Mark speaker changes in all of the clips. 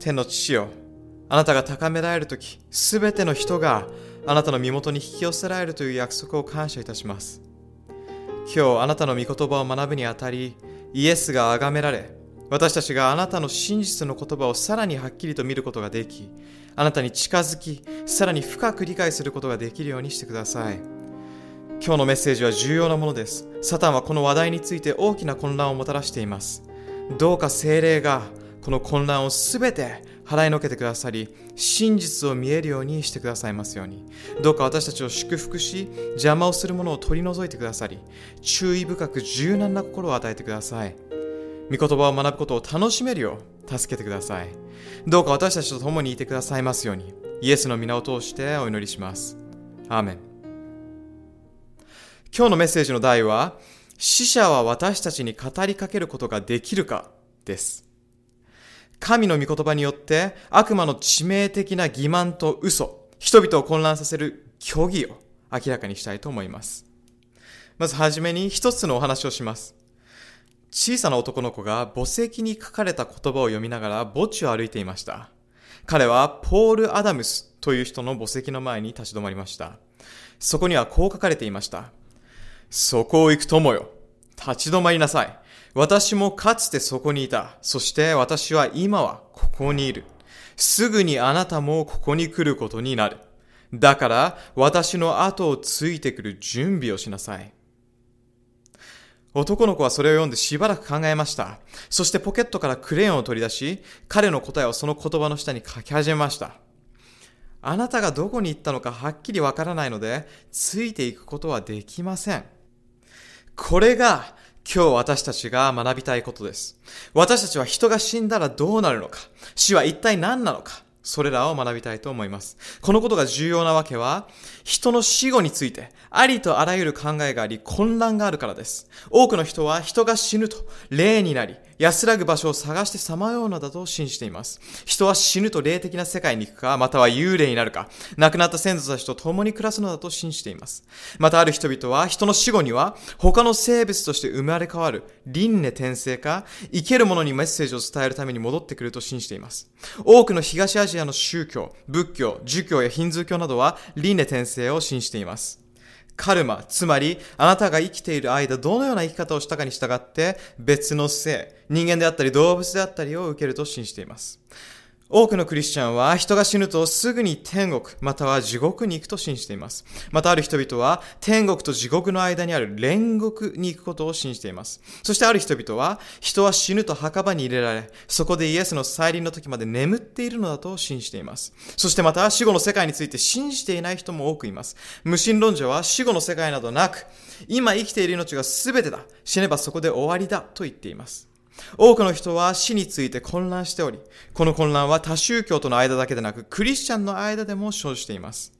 Speaker 1: 天の父よ。あなたが高められるときすべての人があなたの身元に引き寄せられるという約束を感謝いたします。今日あなたの御言葉を学ぶにあたりイエスが崇められ私たちがあなたの真実の言葉をさらにはっきりと見ることができあなたに近づきさらに深く理解することができるようにしてください。今日のメッセージは重要なものです。サタンはこの話題について大きな混乱をもたらしています。どうか精霊がこの混乱をすべて払いのけてくださり真実を見えるようにしてくださいますように。どうか私たちを祝福し邪魔をするものを取り除いてくださり注意深く柔軟な心を与えてください。御言葉を学ぶことを楽しめるよう助けてください。どうか私たちと共にいてくださいますように。イエスの皆を通してお祈りします。アーメン。今日のメッセージの題は死者は私たちに語りかけることができるかです。神の御言葉によって悪魔の致命的な欺瞞と嘘、人々を混乱させる虚偽を明らかにしたいと思います。まずはじめに一つのお話をします。小さな男の子が墓石に書かれた言葉を読みながら墓地を歩いていました。彼はポール・アダムスという人の墓石の前に立ち止まりました。そこにはこう書かれていました。そこを行く友よ。立ち止まりなさい。私もかつてそこにいた。そして私は今はここにいる。すぐにあなたもここに来ることになる。だから私の後をついてくる準備をしなさい。男の子はそれを読んでしばらく考えました。そしてポケットからクレヨンを取り出し、彼の答えをその言葉の下に書き始めました。あなたがどこに行ったのかはっきりわからないので、ついていくことはできません。これが今日私たちが学びたいことです。私たちは人が死んだらどうなるのか、死は一体何なのか、それらを学びたいと思います。このことが重要なわけは、人の死後について、ありとあらゆる考えがあり、混乱があるからです。多くの人は人が死ぬと、霊になり、安らぐ場所を探してさまようのだと信じています。人は死ぬと霊的な世界に行くか、または幽霊になるか、亡くなった先祖たちと共に暮らすのだと信じています。またある人々は、人の死後には、他の生物として生まれ変わる、輪廻転生か、生ける者にメッセージを伝えるために戻ってくると信じています。多くの東アジアの宗教、仏教、儒教やヒンズー教などは、輪廻転生を信じています。カルマ、つまり、あなたが生きている間、どのような生き方をしたかに従って、別の性、人間であったり動物であったりを受けると信じています。多くのクリスチャンは人が死ぬとすぐに天国または地獄に行くと信じています。またある人々は天国と地獄の間にある煉獄に行くことを信じています。そしてある人々は人は死ぬと墓場に入れられ、そこでイエスの再臨の時まで眠っているのだと信じています。そしてまた死後の世界について信じていない人も多くいます。無神論者は死後の世界などなく、今生きている命が全てだ。死ねばそこで終わりだと言っています。多くの人は死について混乱しており、この混乱は多宗教との間だけでなく、クリスチャンの間でも生じています。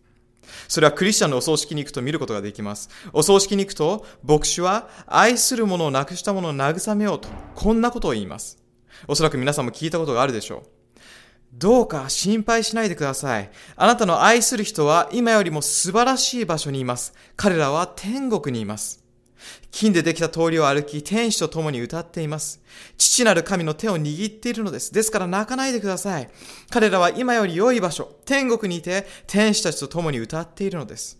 Speaker 1: それはクリスチャンのお葬式に行くと見ることができます。お葬式に行くと、牧師は愛する者を亡くした者を慰めようと、こんなことを言います。おそらく皆さんも聞いたことがあるでしょう。どうか心配しないでください。あなたの愛する人は今よりも素晴らしい場所にいます。彼らは天国にいます。金でできた通りを歩き、天使と共に歌っています。父なる神の手を握っているのです。ですから泣かないでください。彼らは今より良い場所、天国にいて、天使たちと共に歌っているのです。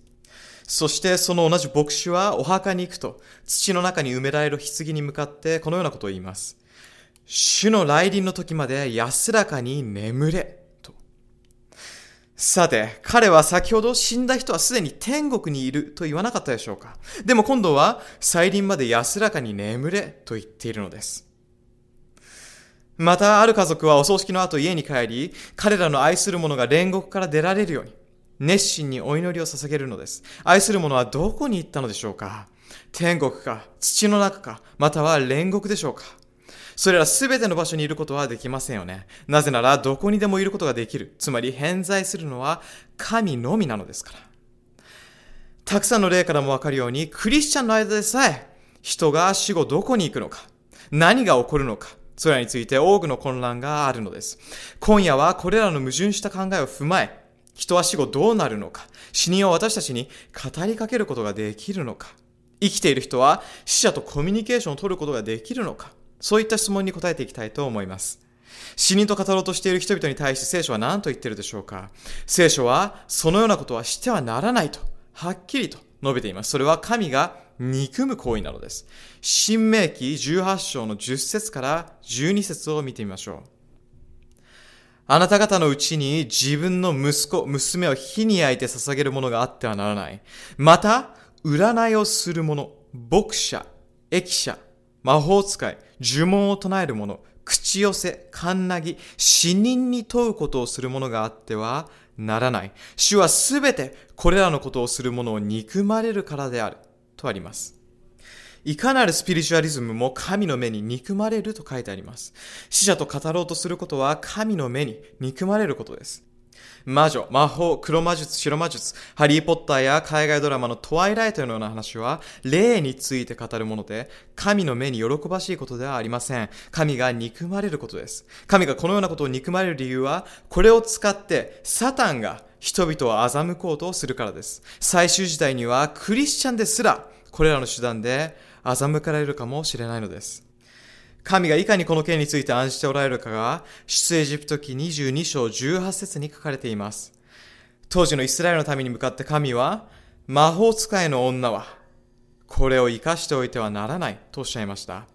Speaker 1: そしてその同じ牧師はお墓に行くと、土の中に埋められる棺に向かってこのようなことを言います。主の来臨の時まで安らかに眠れ。さて、彼は先ほど死んだ人はすでに天国にいると言わなかったでしょうかでも今度は再臨まで安らかに眠れと言っているのです。またある家族はお葬式の後家に帰り、彼らの愛する者が煉獄から出られるように、熱心にお祈りを捧げるのです。愛する者はどこに行ったのでしょうか天国か、土の中か、または煉獄でしょうかそれらすべての場所にいることはできませんよね。なぜなら、どこにでもいることができる。つまり、偏在するのは神のみなのですから。たくさんの例からもわかるように、クリスチャンの間でさえ、人が死後どこに行くのか、何が起こるのか、それらについて多くの混乱があるのです。今夜はこれらの矛盾した考えを踏まえ、人は死後どうなるのか、死人を私たちに語りかけることができるのか、生きている人は死者とコミュニケーションを取ることができるのか、そういった質問に答えていきたいと思います。死人と語ろうとしている人々に対して聖書は何と言っているでしょうか？聖書はそのようなことはしてはならないと、はっきりと述べています。それは神が憎む行為なのです。新明記18章の10節から12節を見てみましょう。あなた方のうちに自分の息子、娘を火に焼いて捧げるものがあってはならない。また、占いをする者、牧者、駅者、魔法使い、呪文を唱える者、口寄せ、カンナギ、死人に問うことをする者があってはならない。主はすべてこれらのことをする者を憎まれるからである。とあります。いかなるスピリチュアリズムも神の目に憎まれると書いてあります。死者と語ろうとすることは神の目に憎まれることです。魔女、魔法、黒魔術、白魔術、ハリーポッターや海外ドラマのトワイライトのような話は、霊について語るもので、神の目に喜ばしいことではありません。神が憎まれることです。神がこのようなことを憎まれる理由は、これを使ってサタンが人々を欺こうとするからです。最終時代にはクリスチャンですら、これらの手段で欺かれるかもしれないのです。神がいかにこの件について案じておられるかが、出エジプト記22章18節に書かれています。当時のイスラエルのために向かって神は、魔法使いの女は、これを生かしておいてはならないとおっしゃいました。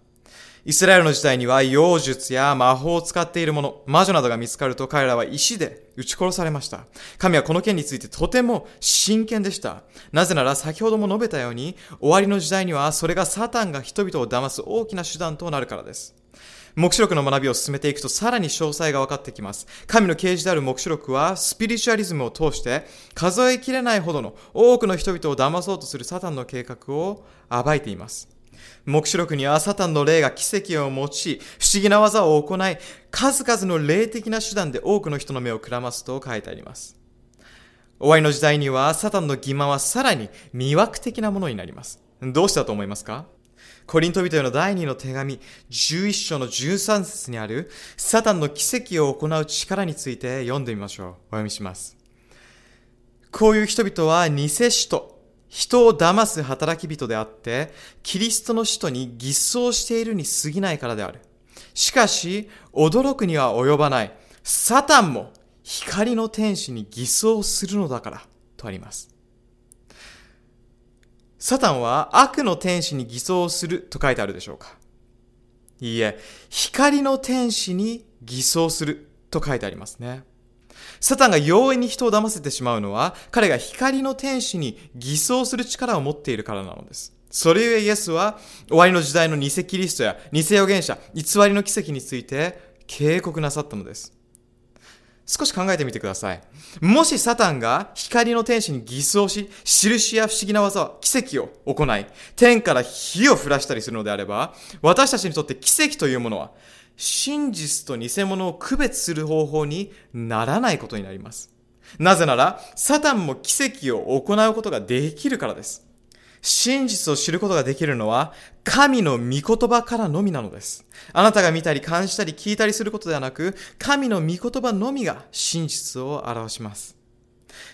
Speaker 1: イスラエルの時代には妖術や魔法を使っている者、魔女などが見つかると彼らは石で撃ち殺されました。神はこの件についてとても真剣でした。なぜなら先ほども述べたように、終わりの時代にはそれがサタンが人々を騙す大きな手段となるからです。目視録の学びを進めていくとさらに詳細が分かってきます。神の啓示である目視録はスピリチュアリズムを通して数えきれないほどの多くの人々を騙そうとするサタンの計画を暴いています。目視録にはサタンの霊が奇跡を持ち、不思議な技を行い、数々の霊的な手段で多くの人の目をくらますと書いてあります。終わりの時代には、サタンの欺瞞はさらに魅惑的なものになります。どうしたと思いますか？コリント人への第2の手紙、11章の13節にある、サタンの奇跡を行う力について読んでみましょう。お読みします。こういう人々は偽使徒、人を騙す働き人であって、キリストの使徒に偽装しているに過ぎないからである。しかし、驚くには及ばない。サタンも光の天使に偽装するのだから、とあります。サタンは悪の天使に偽装すると書いてあるでしょうかいいえ、光の天使に偽装すると書いてありますね。サタンが容易に人を騙せてしまうのは、彼が光の天使に偽装する力を持っているからなのです。それゆえイエスは、終わりの時代の偽キリストや偽預言者、偽りの奇跡について警告なさったのです。少し考えてみてください。もしサタンが光の天使に偽装し、印や不思議な技、奇跡を行い、天から火を降らしたりするのであれば、私たちにとって奇跡というものは、真実と偽物を区別する方法にならないことになります。なぜなら、サタンも奇跡を行うことができるからです。真実を知ることができるのは、神の御言葉からのみなのです。あなたが見たり感じたり聞いたりすることではなく、神の御言葉のみが真実を表します。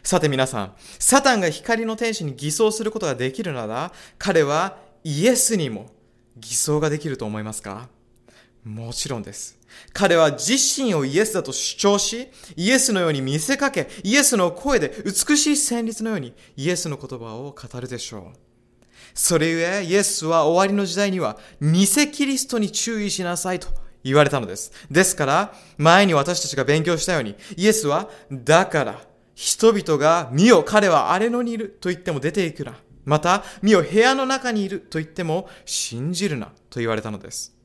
Speaker 1: さて皆さん、サタンが光の天使に偽装することができるなら、彼はイエスにも偽装ができると思いますか？もちろんです。彼は自身をイエスだと主張し、イエスのように見せかけ、イエスの声で美しい旋律のようにイエスの言葉を語るでしょう。それゆえ、イエスは終わりの時代には、偽キリストに注意しなさいと言われたのです。ですから、前に私たちが勉強したように、イエスは、だから、人々が、見よ、彼は荒れ野にいると言っても出ていくな。また、見よ、部屋の中にいると言っても、信じるなと言われたのです。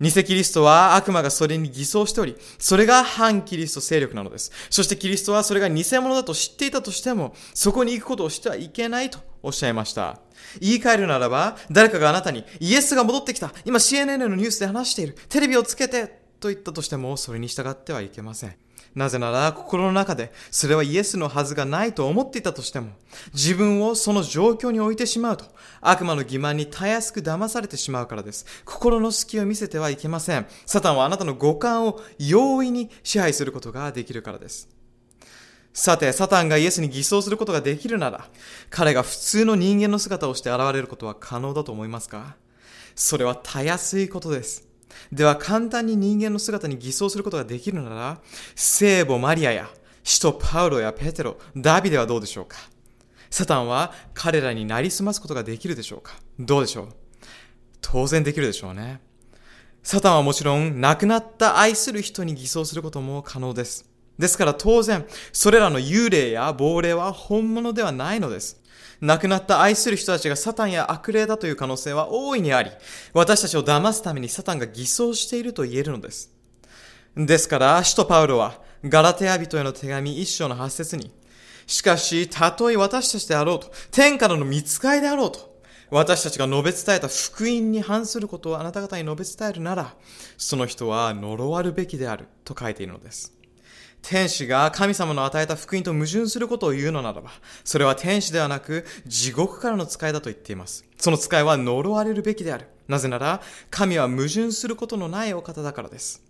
Speaker 1: 偽キリストは悪魔がそれに偽装しており、それが反キリスト勢力なのです。そしてキリストはそれが偽物だと知っていたとしても、そこに行くことをしてはいけないとおっしゃいました。言い換えるならば、誰かがあなたに、イエスが戻ってきた。今 CNN のニュースで話している。テレビをつけて。と言ったとしても、それに従ってはいけません。なぜなら心の中でそれはイエスのはずがないと思っていたとしても自分をその状況に置いてしまうと悪魔の欺瞞にたやすく騙されてしまうからです。心の隙を見せてはいけません。サタンはあなたの五感を容易に支配することができるからです。さて、サタンがイエスに偽装することができるなら、彼が普通の人間の姿をして現れることは可能だと思いますか？それはたやすいことです。では簡単に人間の姿に偽装することができるなら、聖母マリアや、使徒パウロやペテロ、ダビデはどうでしょうか？サタンは彼らになりすますことができるでしょうか？どうでしょう？当然できるでしょうね。サタンはもちろん亡くなった愛する人に偽装することも可能です。ですから当然、それらの幽霊や亡霊は本物ではないのです。亡くなった愛する人たちがサタンや悪霊だという可能性は大いにあり、私たちを騙すためにサタンが偽装していると言えるのです。ですから、使徒パウロは、ガラテア人への手紙一章の八節に、しかし、たとえ私たちであろうと、天からの見つかいであろうと、私たちが述べ伝えた福音に反することをあなた方に述べ伝えるなら、その人は呪わるべきであると書いているのです。天使が神様の与えた福音と矛盾することを言うのならば、それは天使ではなく地獄からの使いだと言っています。その使いは呪われるべきである。なぜなら、神は矛盾することのないお方だからです。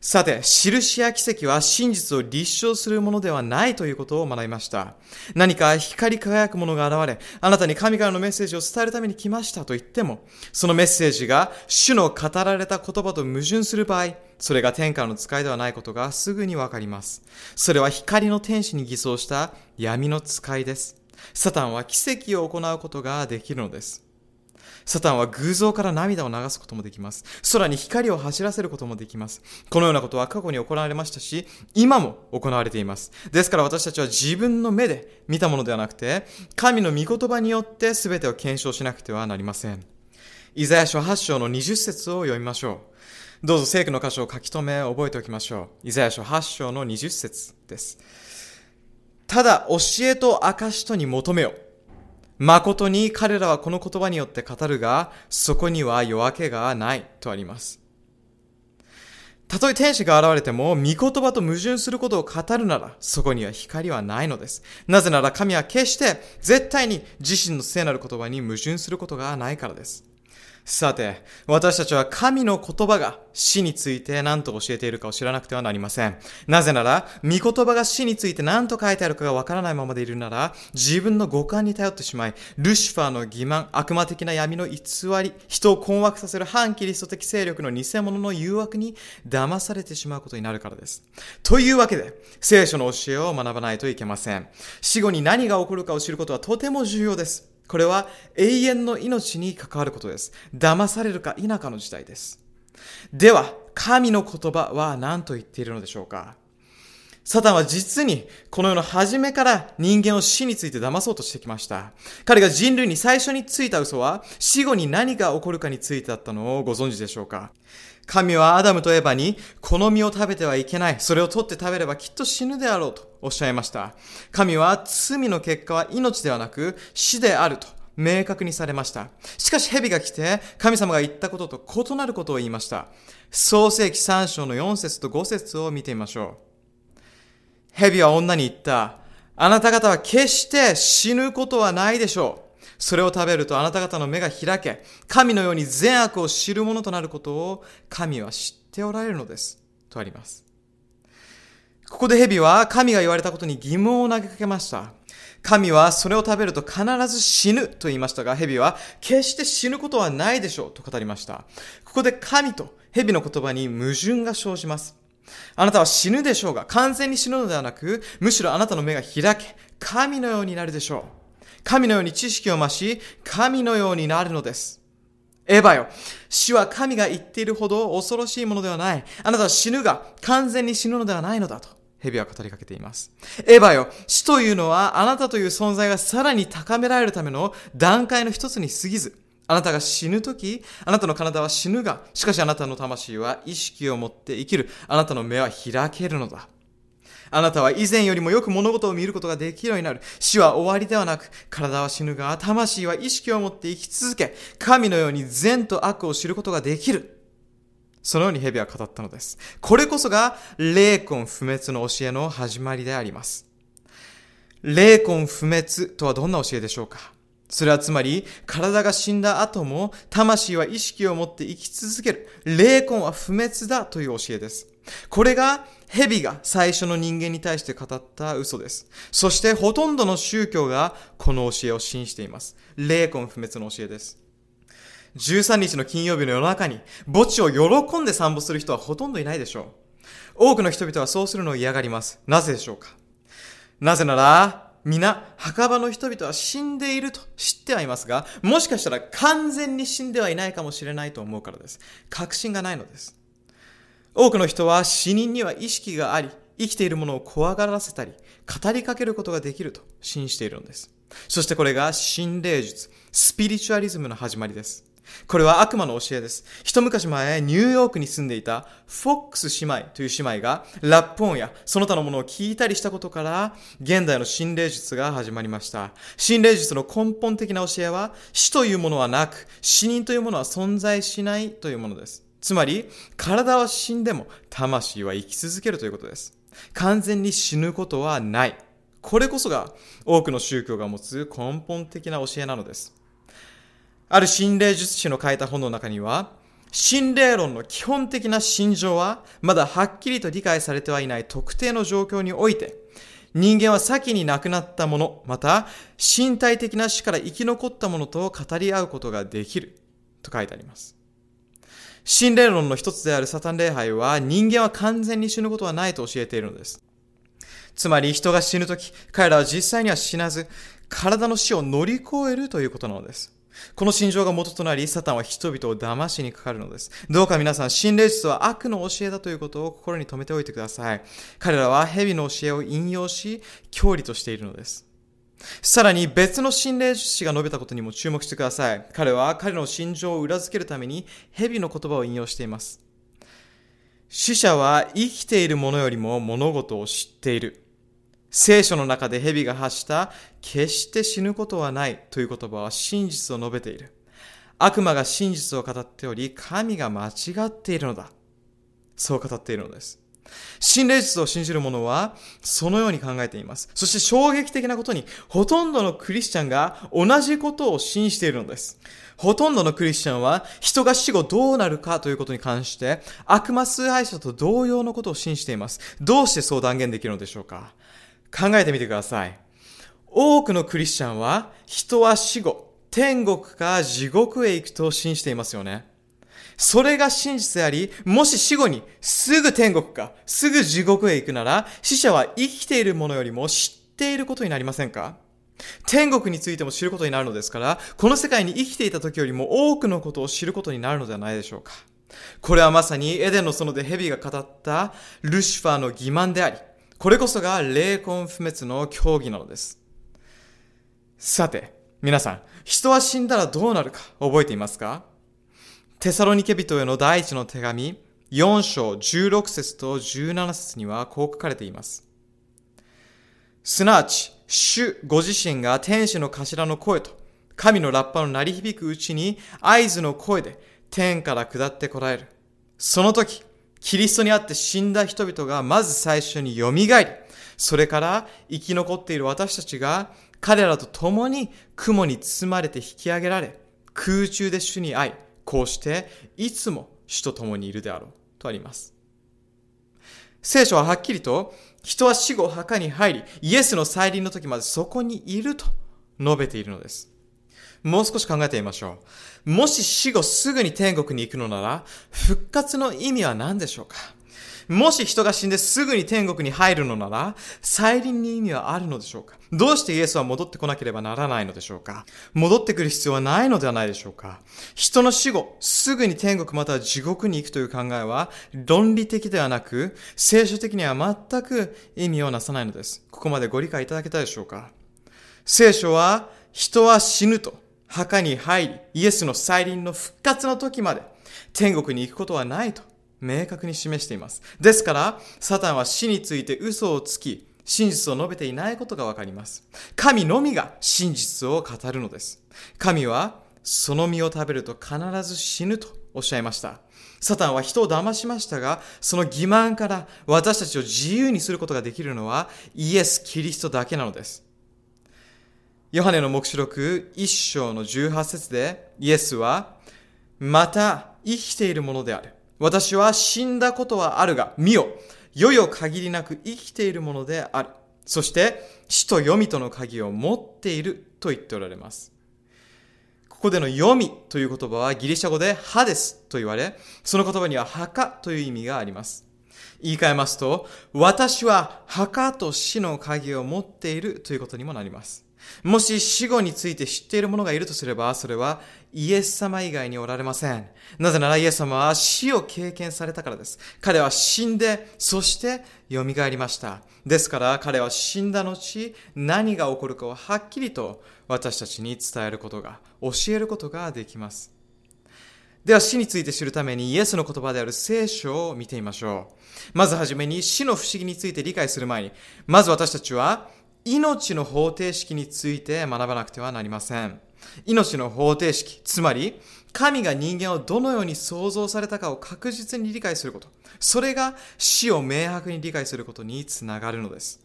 Speaker 1: さて、印や奇跡は真実を立証するものではないということを学びました。何か光り輝くものが現れ、あなたに神からのメッセージを伝えるために来ましたと言っても、そのメッセージが主の語られた言葉と矛盾する場合、それが天下の使いではないことがすぐにわかります。それは光の天使に偽装した闇の使いです。サタンは奇跡を行うことができるのです。サタンは偶像から涙を流すこともできます。空に光を走らせることもできます。このようなことは過去に行われましたし、今も行われています。ですから私たちは自分の目で見たものではなくて、神の御言葉によって全てを検証しなくてはなりません。イザヤ書8章の20節を読みましょう。どうぞ聖句の箇所を書き留め覚えておきましょう。イザヤ書8章の20節です。ただ教えと証とに求めよ。誠に彼らはこの言葉によって語るが、そこには夜明けがないとあります。たとえ天使が現れても、御言葉と矛盾することを語るなら、そこには光はないのです。なぜなら神は決して絶対に自身の聖なる言葉に矛盾することがないからです。さて、私たちは神の言葉が死について何と教えているかを知らなくてはなりません。なぜなら、御言葉が死について何と書いてあるかがわからないままでいるなら、自分の五感に頼ってしまい、ルシファーの欺瞞、悪魔的な闇の偽り、人を困惑させる反キリスト的勢力の偽物の誘惑に騙されてしまうことになるからです。というわけで、聖書の教えを学ばないといけません。死後に何が起こるかを知ることはとても重要です。これは永遠の命に関わることです。騙されるか否かの時代です。では、神の言葉は何と言っているのでしょうかサタンは実にこの世の初めから人間を死について騙そうとしてきました。彼が人類に最初についた嘘は死後に何が起こるかについてだったのをご存知でしょうか神はアダムとエバに、この実を食べてはいけない。それを取って食べればきっと死ぬであろうとおっしゃいました。神は罪の結果は命ではなく死であると明確にされました。しかし蛇が来て神様が言ったことと異なることを言いました。創世記3章の4節と5節を見てみましょう。蛇は女に言った。あなた方は決して死ぬことはないでしょう。それを食べるとあなた方の目が開け、神のように善悪を知るものとなることを神は知っておられるのです。とあります。ここで蛇は神が言われたことに疑問を投げかけました。神はそれを食べると必ず死ぬと言いましたが、蛇は決して死ぬことはないでしょうと語りました。ここで神と蛇の言葉に矛盾が生じます。あなたは死ぬでしょうが、完全に死ぬのではなく、むしろあなたの目が開け、神のようになるでしょう。神のように知識を増し、神のようになるのです。エヴァよ。死は神が言っているほど恐ろしいものではない。あなたは死ぬが完全に死ぬのではないのだと。蛇は語りかけています。エヴァよ。死というのはあなたという存在がさらに高められるための段階の一つに過ぎず、あなたが死ぬとき、あなたの体は死ぬが、しかしあなたの魂は意識を持って生きる。あなたの目は開けるのだ。あなたは以前よりもよく物事を見ることができるようになる。死は終わりではなく、体は死ぬが、魂は意識を持って生き続け、神のように善と悪を知ることができる。そのように蛇は語ったのです。これこそが、霊魂不滅の教えの始まりであります。霊魂不滅とはどんな教えでしょうか？それはつまり、体が死んだ後も、魂は意識を持って生き続ける。霊魂は不滅だという教えです。これが蛇が最初の人間に対して語った嘘です。そしてほとんどの宗教がこの教えを信じています。霊魂不滅の教えです。13日の金曜日の夜中に墓地を喜んで散歩する人はほとんどいないでしょう。多くの人々はそうするのを嫌がります。なぜでしょうか？なぜなら、皆、墓場の人々は死んでいると知ってはいますが、もしかしたら完全に死んではいないかもしれないと思うからです。確信がないのです。多くの人は死人には意識があり、生きているものを怖がらせたり、語りかけることができると信じているのです。そしてこれが心霊術、スピリチュアリズムの始まりです。これは悪魔の教えです。一昔前、ニューヨークに住んでいたフォックス姉妹という姉妹がラップ音やその他のものを聞いたりしたことから現代の心霊術が始まりました。心霊術の根本的な教えは死というものはなく死人というものは存在しないというものです。つまり、体は死んでも魂は生き続けるということです。完全に死ぬことはない。これこそが多くの宗教が持つ根本的な教えなのです。ある心霊術師の書いた本の中には、心霊論の基本的な心情は、まだはっきりと理解されてはいない特定の状況において、人間は先に亡くなったもの、また身体的な死から生き残ったものと語り合うことができると書いてあります。心霊論の一つであるサタン礼拝は人間は完全に死ぬことはないと教えているのです。つまり人が死ぬとき、彼らは実際には死なず、体の死を乗り越えるということなのです。この心情が元となり、サタンは人々を騙しにかかるのです。どうか皆さん、心霊術は悪の教えだということを心に留めておいてください。彼らは蛇の教えを引用し、教理としているのです。さらに別の心霊術師が述べたことにも注目してください。彼は彼の心情を裏付けるために蛇の言葉を引用しています。死者は生きている者よりも物事を知っている。聖書の中で蛇が発した決して死ぬことはないという言葉は真実を述べている。悪魔が真実を語っており、神が間違っているのだ。そう語っているのです。心霊術を信じる者は、そのように考えています。そして衝撃的なことに、ほとんどのクリスチャンが同じことを信じているのです。ほとんどのクリスチャンは、人が死後どうなるかということに関して、悪魔崇拝者と同様のことを信じています。どうしてそう断言できるのでしょうか？考えてみてください。多くのクリスチャンは人は死後、天国か地獄へ行くと信じていますよね。それが真実であり、もし死後にすぐ天国か、すぐ地獄へ行くなら、死者は生きているものよりも知っていることになりませんか？天国についても知ることになるのですから、この世界に生きていた時よりも多くのことを知ることになるのではないでしょうか？これはまさにエデンの園で蛇が語ったルシファーの欺瞞であり、これこそが霊魂不滅の競技なのです。さて、皆さん、人は死んだらどうなるか覚えていますか？テサロニケ人への第一の手紙、4章16節と17節にはこう書かれています。すなわち、主ご自身が天使の頭の声と、神のラッパの鳴り響くうちに合図の声で天から下ってこられる。その時、キリストにあって死んだ人々がまず最初に蘇り、それから生き残っている私たちが彼らと共に雲に包まれて引き上げられ、空中で主に会い、こうしていつも主と共にいるであろうとあります。聖書ははっきりと人は死後墓に入り、イエスの再臨の時までそこにいると述べているのです。もう少し考えてみましょう。もし死後すぐに天国に行くのなら、復活の意味は何でしょうか？もし人が死んですぐに天国に入るのなら、再臨に意味はあるのでしょうか？どうしてイエスは戻ってこなければならないのでしょうか？戻ってくる必要はないのではないでしょうか？人の死後、すぐに天国または地獄に行くという考えは、論理的ではなく、聖書的には全く意味をなさないのです。ここまでご理解いただけたでしょうか？聖書は、人は死ぬと、墓に入り、イエスの再臨の復活の時まで、天国に行くことはないと明確に示しています。ですから、サタンは死について嘘をつき、真実を述べていないことがわかります。神のみが真実を語るのです。神は、その実を食べると必ず死ぬとおっしゃいました。サタンは人を騙しましたが、その欺瞞から私たちを自由にすることができるのはイエス・キリストだけなのです。ヨハネの目視録一章の18節でイエスは、また生きているものである。私は死んだことはあるが、見よ、世よ限りなく生きているものである。そして、死と読みとの鍵を持っていると言っておられます。ここでの読みという言葉はギリシャ語でハデスと言われ、その言葉には墓という意味があります。言い換えますと、私は墓と死の鍵を持っているということにもなります。もし死後について知っている者がいるとすれば、それはイエス様以外におられません。なぜならイエス様は死を経験されたからです。彼は死んで、そして蘇りました。ですから彼は死んだ後、何が起こるかをはっきりと私たちに伝えることが、教えることができます。では死について知るためにイエスの言葉である聖書を見てみましょう。まずはじめに死の不思議について理解する前に、まず私たちは命の方程式について学ばなくてはなりません。命の方程式、つまり、神が人間をどのように創造されたかを確実に理解すること。それが死を明白に理解することにつながるのです。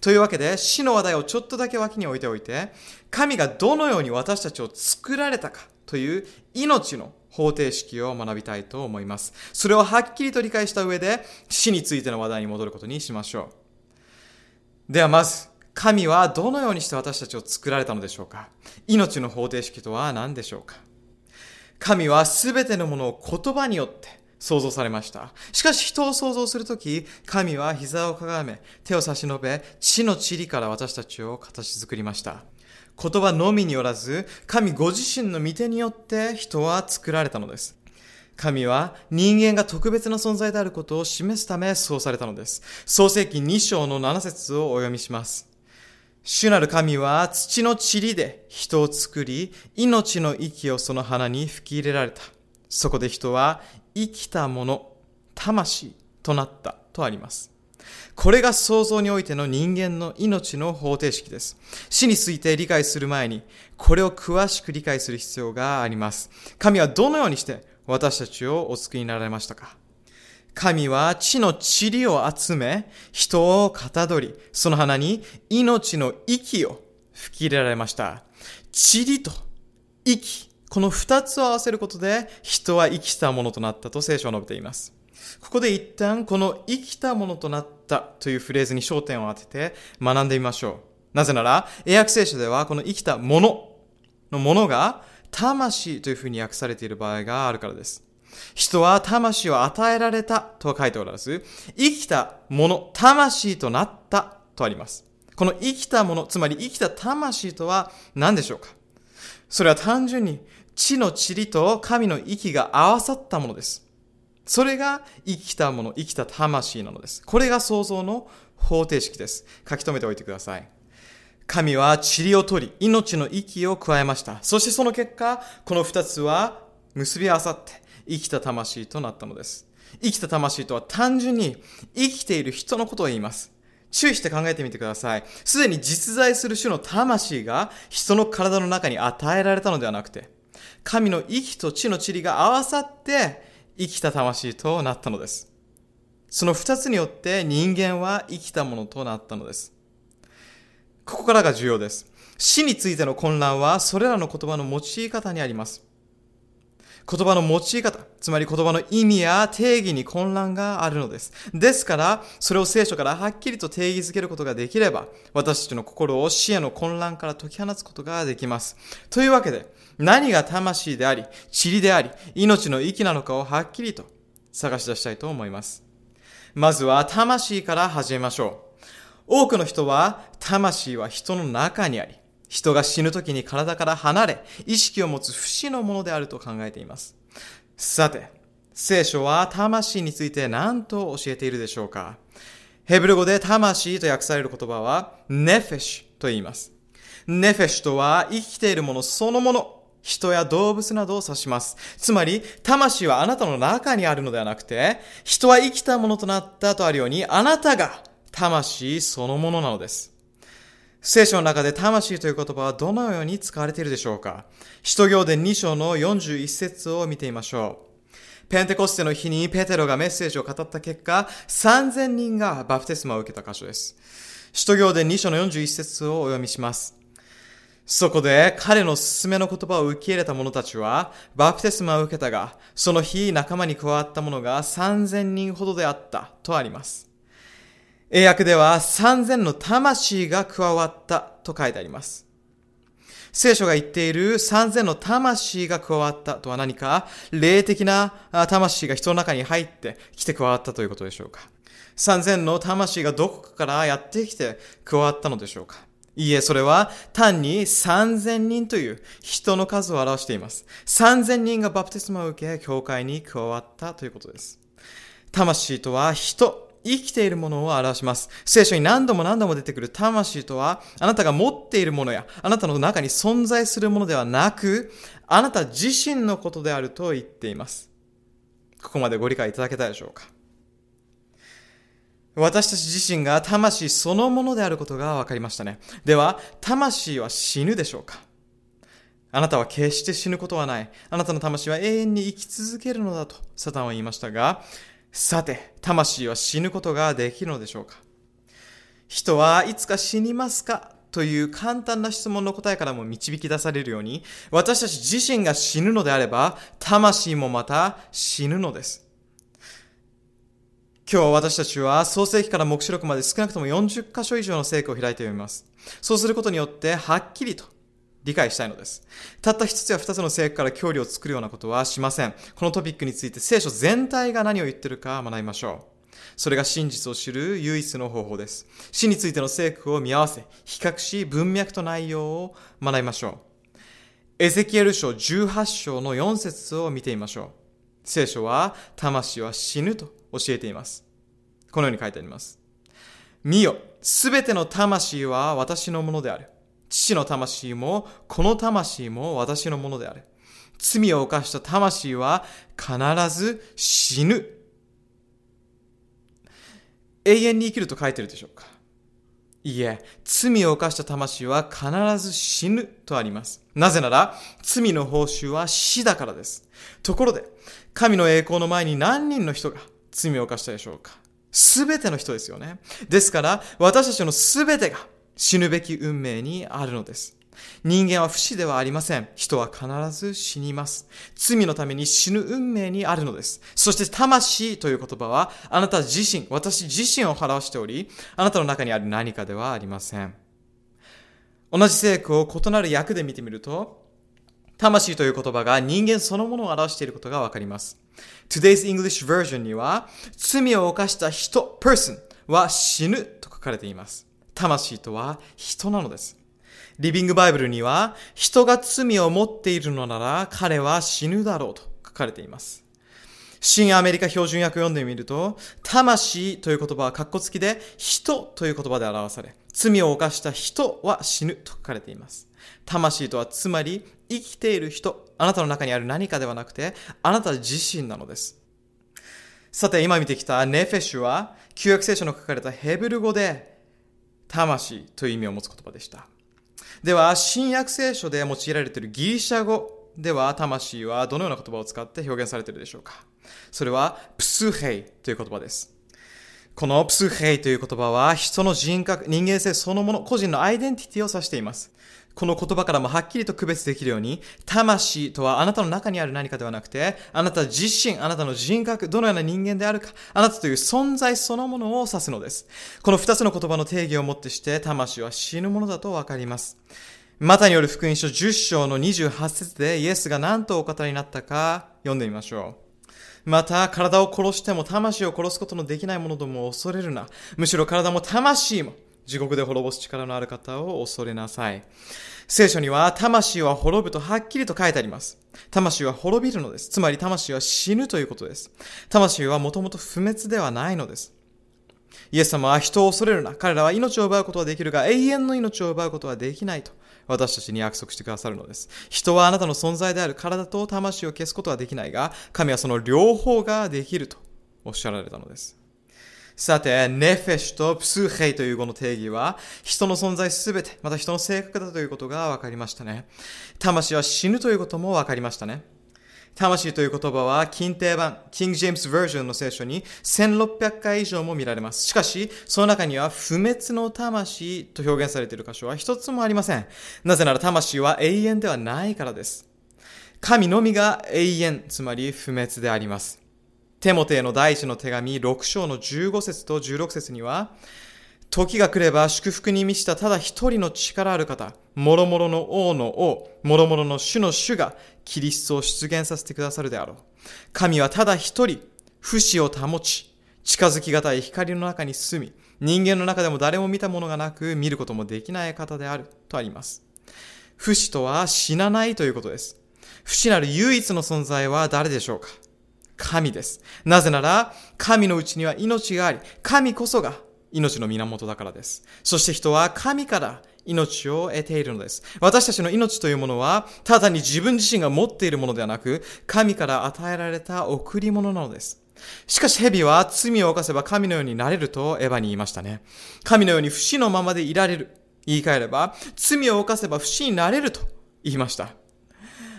Speaker 1: というわけで、死の話題をちょっとだけ脇に置いておいて、神がどのように私たちを作られたかという命の方程式を学びたいと思います。それをはっきりと理解した上で、死についての話題に戻ることにしましょう。ではまず、神はどのようにして私たちを作られたのでしょうか？命の方程式とは何でしょうか？神はすべてのものを言葉によって創造されました。しかし人を創造するとき、神は膝をかがめ、手を差し伸べ、地の塵から私たちを形作りました。言葉のみによらず、神ご自身の御手によって人は作られたのです。神は人間が特別な存在であることを示すためそうされたのです。創世記2章の7節をお読みします。主なる神は土の塵で人を作り、命の息をその花に吹き入れられた。そこで人は生きたもの、魂となったとあります。これが創造においての人間の命の方程式です。死について理解する前に、これを詳しく理解する必要があります。神はどのようにして私たちをお救いになられましたか？神は地の塵を集め、人をかたどり、その花に命の息を吹き入れられました。塵と息、この二つを合わせることで人は生きたものとなったと聖書は述べています。ここで一旦この生きたものとなったというフレーズに焦点を当てて学んでみましょう。なぜなら、英訳聖書ではこの生きたもののものが魂というふうに訳されている場合があるからです。人は魂を与えられたとは書いておらず、生きたもの、魂となったとあります。この生きたもの、つまり生きた魂とは何でしょうか？それは単純に地の塵と神の息が合わさったものです。それが生きたもの、生きた魂なのです。これが創造の方程式です。書き留めておいてください。神は塵を取り、命の息を加えました。そしてその結果、この二つは結び合わさって、生きた魂となったのです。生きた魂とは単純に生きている人のことを言います。注意して考えてみてください。すでに実在する種の魂が人の体の中に与えられたのではなくて、神の息と地の塵が合わさって生きた魂となったのです。その二つによって人間は生きたものとなったのです。ここからが重要です。死についての混乱はそれらの言葉の用い方にあります。言葉の用い方、つまり言葉の意味や定義に混乱があるのです。ですから、それを聖書からはっきりと定義づけることができれば、私たちの心を死への混乱から解き放つことができます。というわけで、何が魂であり、塵であり、命の息なのかをはっきりと探し出したいと思います。まずは魂から始めましょう。多くの人は、魂は人の中にあり、人が死ぬ時に体から離れ、意識を持つ不死のものであると考えています。さて、聖書は魂について何と教えているでしょうか？ヘブル語で魂と訳される言葉は、ネフェシュと言います。ネフェシュとは生きているものそのもの、人や動物などを指します。つまり、魂はあなたの中にあるのではなくて、人は生きたものとなったとあるように、あなたが魂そのものなのです。聖書の中で魂という言葉はどのように使われているでしょうか？使徒行伝2章の41節を見てみましょう。ペンテコステの日にペテロがメッセージを語った結果、3000人がバプテスマを受けた箇所です。使徒行伝2章の41節をお読みします。そこで彼の勧めの言葉を受け入れた者たちはバプテスマを受けたが、その日仲間に加わった者が3000人ほどであったとあります。英訳では3000の魂が加わったと書いてあります。聖書が言っている3000の魂が加わったとは何か、霊的な魂が人の中に入ってきて加わったということでしょうか。3000の魂がどこからやってきて加わったのでしょうか。いいえ、それは単に3000人という人の数を表しています。3000人がバプテスマを受け、教会に加わったということです。魂とは人、生きているものを表します。聖書に何度も何度も出てくる魂とは、あなたが持っているものや、あなたの中に存在するものではなく、あなた自身のことであると言っています。ここまでご理解いただけたでしょうか私たち自身が魂そのものであることが分かりましたね。では、魂は死ぬでしょうかあなたは決して死ぬことはない。あなたの魂は永遠に生き続けるのだと、サタンは言いましたが、さて、魂は死ぬことができるのでしょうか？人はいつか死にますか？という簡単な質問の答えからも導き出されるように、私たち自身が死ぬのであれば、魂もまた死ぬのです。今日私たちは創世記から目視録まで少なくとも40箇所以上の聖句を開いて読みます。そうすることによってはっきりと理解したいのです。たった一つや二つの聖句から距離を作るようなことはしません。このトピックについて聖書全体が何を言ってるか学びましょう。それが真実を知る唯一の方法です。死についての聖句を見合わせ、比較し、文脈と内容を学びましょう。エゼキエル書18章の4節を見てみましょう。聖書は、魂は死ぬと教えています。このように書いてあります。見よ、すべての魂は私のものである。父の魂も、この魂も私のものである。罪を犯した魂は必ず死ぬ。永遠に生きると書いてるでしょうかいいえ、罪を犯した魂は必ず死ぬとあります。なぜなら、罪の報酬は死だからです。ところで、神の栄光の前に何人の人が罪を犯したでしょうかすべての人ですよね。ですから、私たちのすべてが死ぬべき運命にあるのです。人間は不死ではありません。人は必ず死にます。罪のために死ぬ運命にあるのです。そして魂という言葉はあなた自身、私自身を表しており、あなたの中にある何かではありません。同じ聖句を異なる訳で見てみると、魂という言葉が人間そのものを表していることがわかります。Today's English Version には、罪を犯した人、person は死ぬと書かれています。魂とは人なのです。リビングバイブルには、人が罪を持っているのなら彼は死ぬだろうと書かれています。新アメリカ標準訳を読んでみると、魂という言葉は括弧付きで、人という言葉で表され、罪を犯した人は死ぬと書かれています。魂とはつまり、生きている人、あなたの中にある何かではなくて、あなた自身なのです。さて、今見てきたネフェシュは、旧約聖書の書かれたヘブル語で、魂という意味を持つ言葉でした。では、新約聖書で用いられているギリシャ語では、魂はどのような言葉を使って表現されているでしょうかそれは、プスヘイという言葉です。このプスヘイという言葉は、人の人格、人間性そのもの、個人のアイデンティティを指しています。この言葉からもはっきりと区別できるように、魂とはあなたの中にある何かではなくて、あなた自身、あなたの人格、どのような人間であるか、あなたという存在そのものを指すのです。この二つの言葉の定義をもってして、魂は死ぬものだとわかります。マタによる福音書10章の28節でイエスが何とお語りになったか読んでみましょう。また、体を殺しても魂を殺すことのできないものども恐れるな。むしろ体も魂も地獄で滅ぼす力のある方を恐れなさい。聖書には、魂は滅ぶとはっきりと書いてあります。魂は滅びるのです。つまり魂は死ぬということです。魂はもともと不滅ではないのです。イエス様は人を恐れるな。彼らは命を奪うことはできるが、永遠の命を奪うことはできないと。私たちに約束してくださるのです。人はあなたの存在である体と魂を消すことはできないが、神はその両方ができるとおっしゃられたのです。さて、ネフェシュとプスヘイという語の定義は、人の存在すべて、また人の性格だということが分かりましたね。魂は死ぬということも分かりましたね。魂という言葉は、近定版、キング・ジェームズ・バージョンの聖書に1600回以上も見られます。しかし、その中には不滅の魂と表現されている箇所は一つもありません。なぜなら魂は永遠ではないからです。神のみが永遠、つまり不滅であります。テモテへの第一の手紙6章の15節と16節には、時が来れば祝福に満ちたただ一人の力ある方、諸々の王の王、諸々の主の主がキリストを出現させてくださるであろう。神はただ一人、不死を保ち、近づきがたい光の中に住み、人間の中でも誰も見たものがなく、見ることもできない方である、とあります。不死とは死なないということです。不死なる唯一の存在は誰でしょうか？神です。なぜなら、神のうちには命があり、神こそが命の源だからです。そして人は神から命を得ているのです。私たちの命というものは、ただに自分自身が持っているものではなく、神から与えられた贈り物なのです。しかし蛇は罪を犯せば神のようになれるとエヴァに言いましたね。神のように不死のままでいられる。言い換えれば、罪を犯せば不死になれると言いました。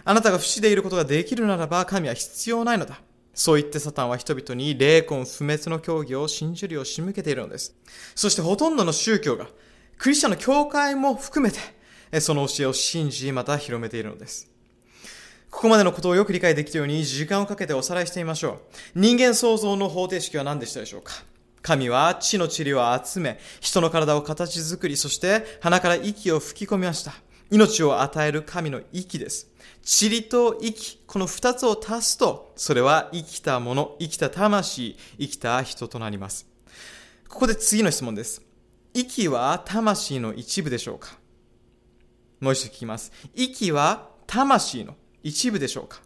Speaker 1: あなたが不死でいることができるならば神は必要ないのだ。そう言ってサタンは人々に霊魂不滅の教義を信じるよう仕向けているのです。そしてほとんどの宗教が、クリスチャンの教会も含めて、その教えを信じ、また広めているのです。ここまでのことをよく理解できたように、時間をかけておさらいしてみましょう。人間創造の方程式は何でしたでしょうか？神は地の塵を集め、人の体を形作り、そして鼻から息を吹き込みました。命を与える神の息です。塵と息、この二つを足すと、それは生きたもの、生きた魂、生きた人となります。ここで次の質問です。息は魂の一部でしょうか？もう一度聞きます。息は魂の一部でしょうか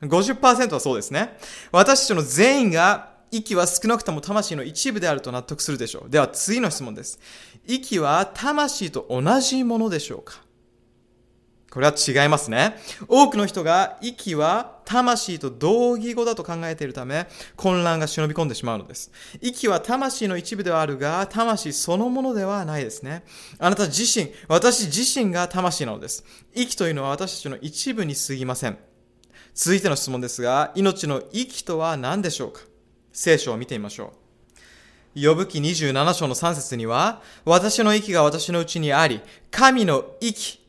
Speaker 1: ？50%はそうですね。私たちの全員が息は少なくとも魂の一部であると納得するでしょう。では次の質問です。息は魂と同じものでしょうか？これは違いますね。多くの人が息は魂と同義語だと考えているため、混乱が忍び込んでしまうのです。息は魂の一部ではあるが、魂そのものではないですね。あなた自身、私自身が魂なのです。息というのは私たちの一部に過ぎません。続いての質問ですが、命の息とは何でしょうか？聖書を見てみましょう。呼ぶ記27章の3節には、私の息が私のうちにあり、神の息、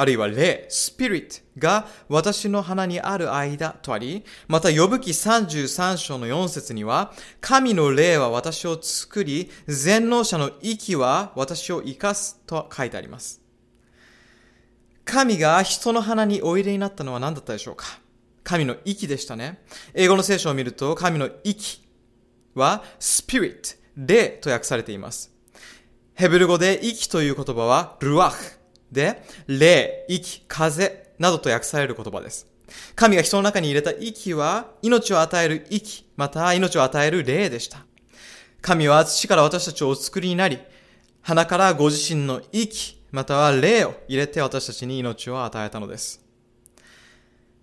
Speaker 1: あるいは霊、スピリットが私の鼻にある間とあり、また、呼ぶ記33章の4節には、神の霊は私を作り、全能者の息は私を生かすと書いてあります。神が人の鼻にお入れになったのは何だったでしょうか？神の息でしたね。英語の聖書を見ると、神の息は、スピリット、霊と訳されています。ヘブル語で息という言葉は、ルワフで、霊、息、風などと訳される言葉です。神が人の中に入れた息は、命を与える息、また命を与える霊でした。神は土から私たちをお作りになり、鼻からご自身の息、または霊を入れて私たちに命を与えたのです。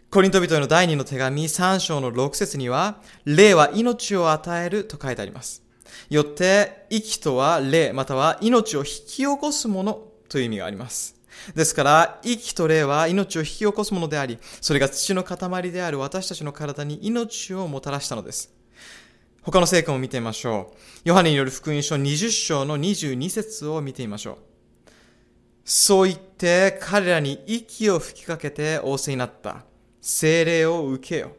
Speaker 1: コリント人への第二の手紙3章の6節には、霊は命を与えると書いてあります。よって、息とは霊、または命を引き起こすものという意味があります。ですから、息と霊は命を引き起こすものであり、それが土の塊である私たちの体に命をもたらしたのです。他の聖句も見てみましょう。ヨハネによる福音書20章の22節を見てみましょう。そう言って彼らに息を吹きかけて仰せになった。精霊を受けよ。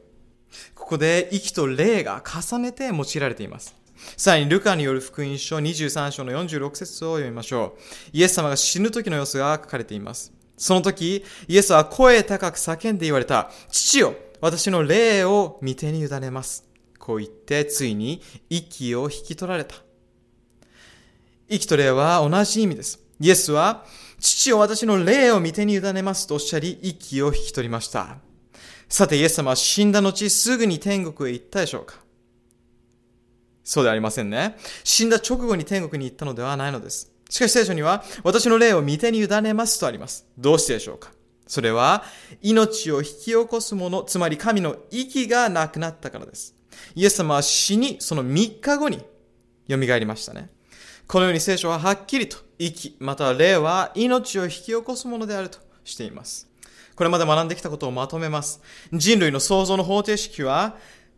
Speaker 1: ここで息と霊が重ねて用いられています。さらに、ルカによる福音書23章の46節を読みましょう。イエス様が死ぬ時の様子が書かれています。その時、イエスは声高く叫んで言われた。父よ、私の霊を見てに委ねます。こう言って、ついに息を引き取られた。息と霊は同じ意味です。イエスは、父を私の霊を見てに委ねますとおっしゃり、息を引き取りました。さて、イエス様は死んだ後すぐに天国へ行ったでしょうか？そうではありませんね。死んだ直後に天国に行ったのではないのです。しかし聖書には、私の霊を見てに委ねますとあります。どうしてでしょうかそれは、命を引き起こすもの、つまり神の息がなくなったからです。イエス様は死に、その3日後に蘇りましたね。このように聖書ははっきりと、息、または霊は命を引き起こすものであるとしています。これまで学んできたことをまとめます。人類の創造の方程式は、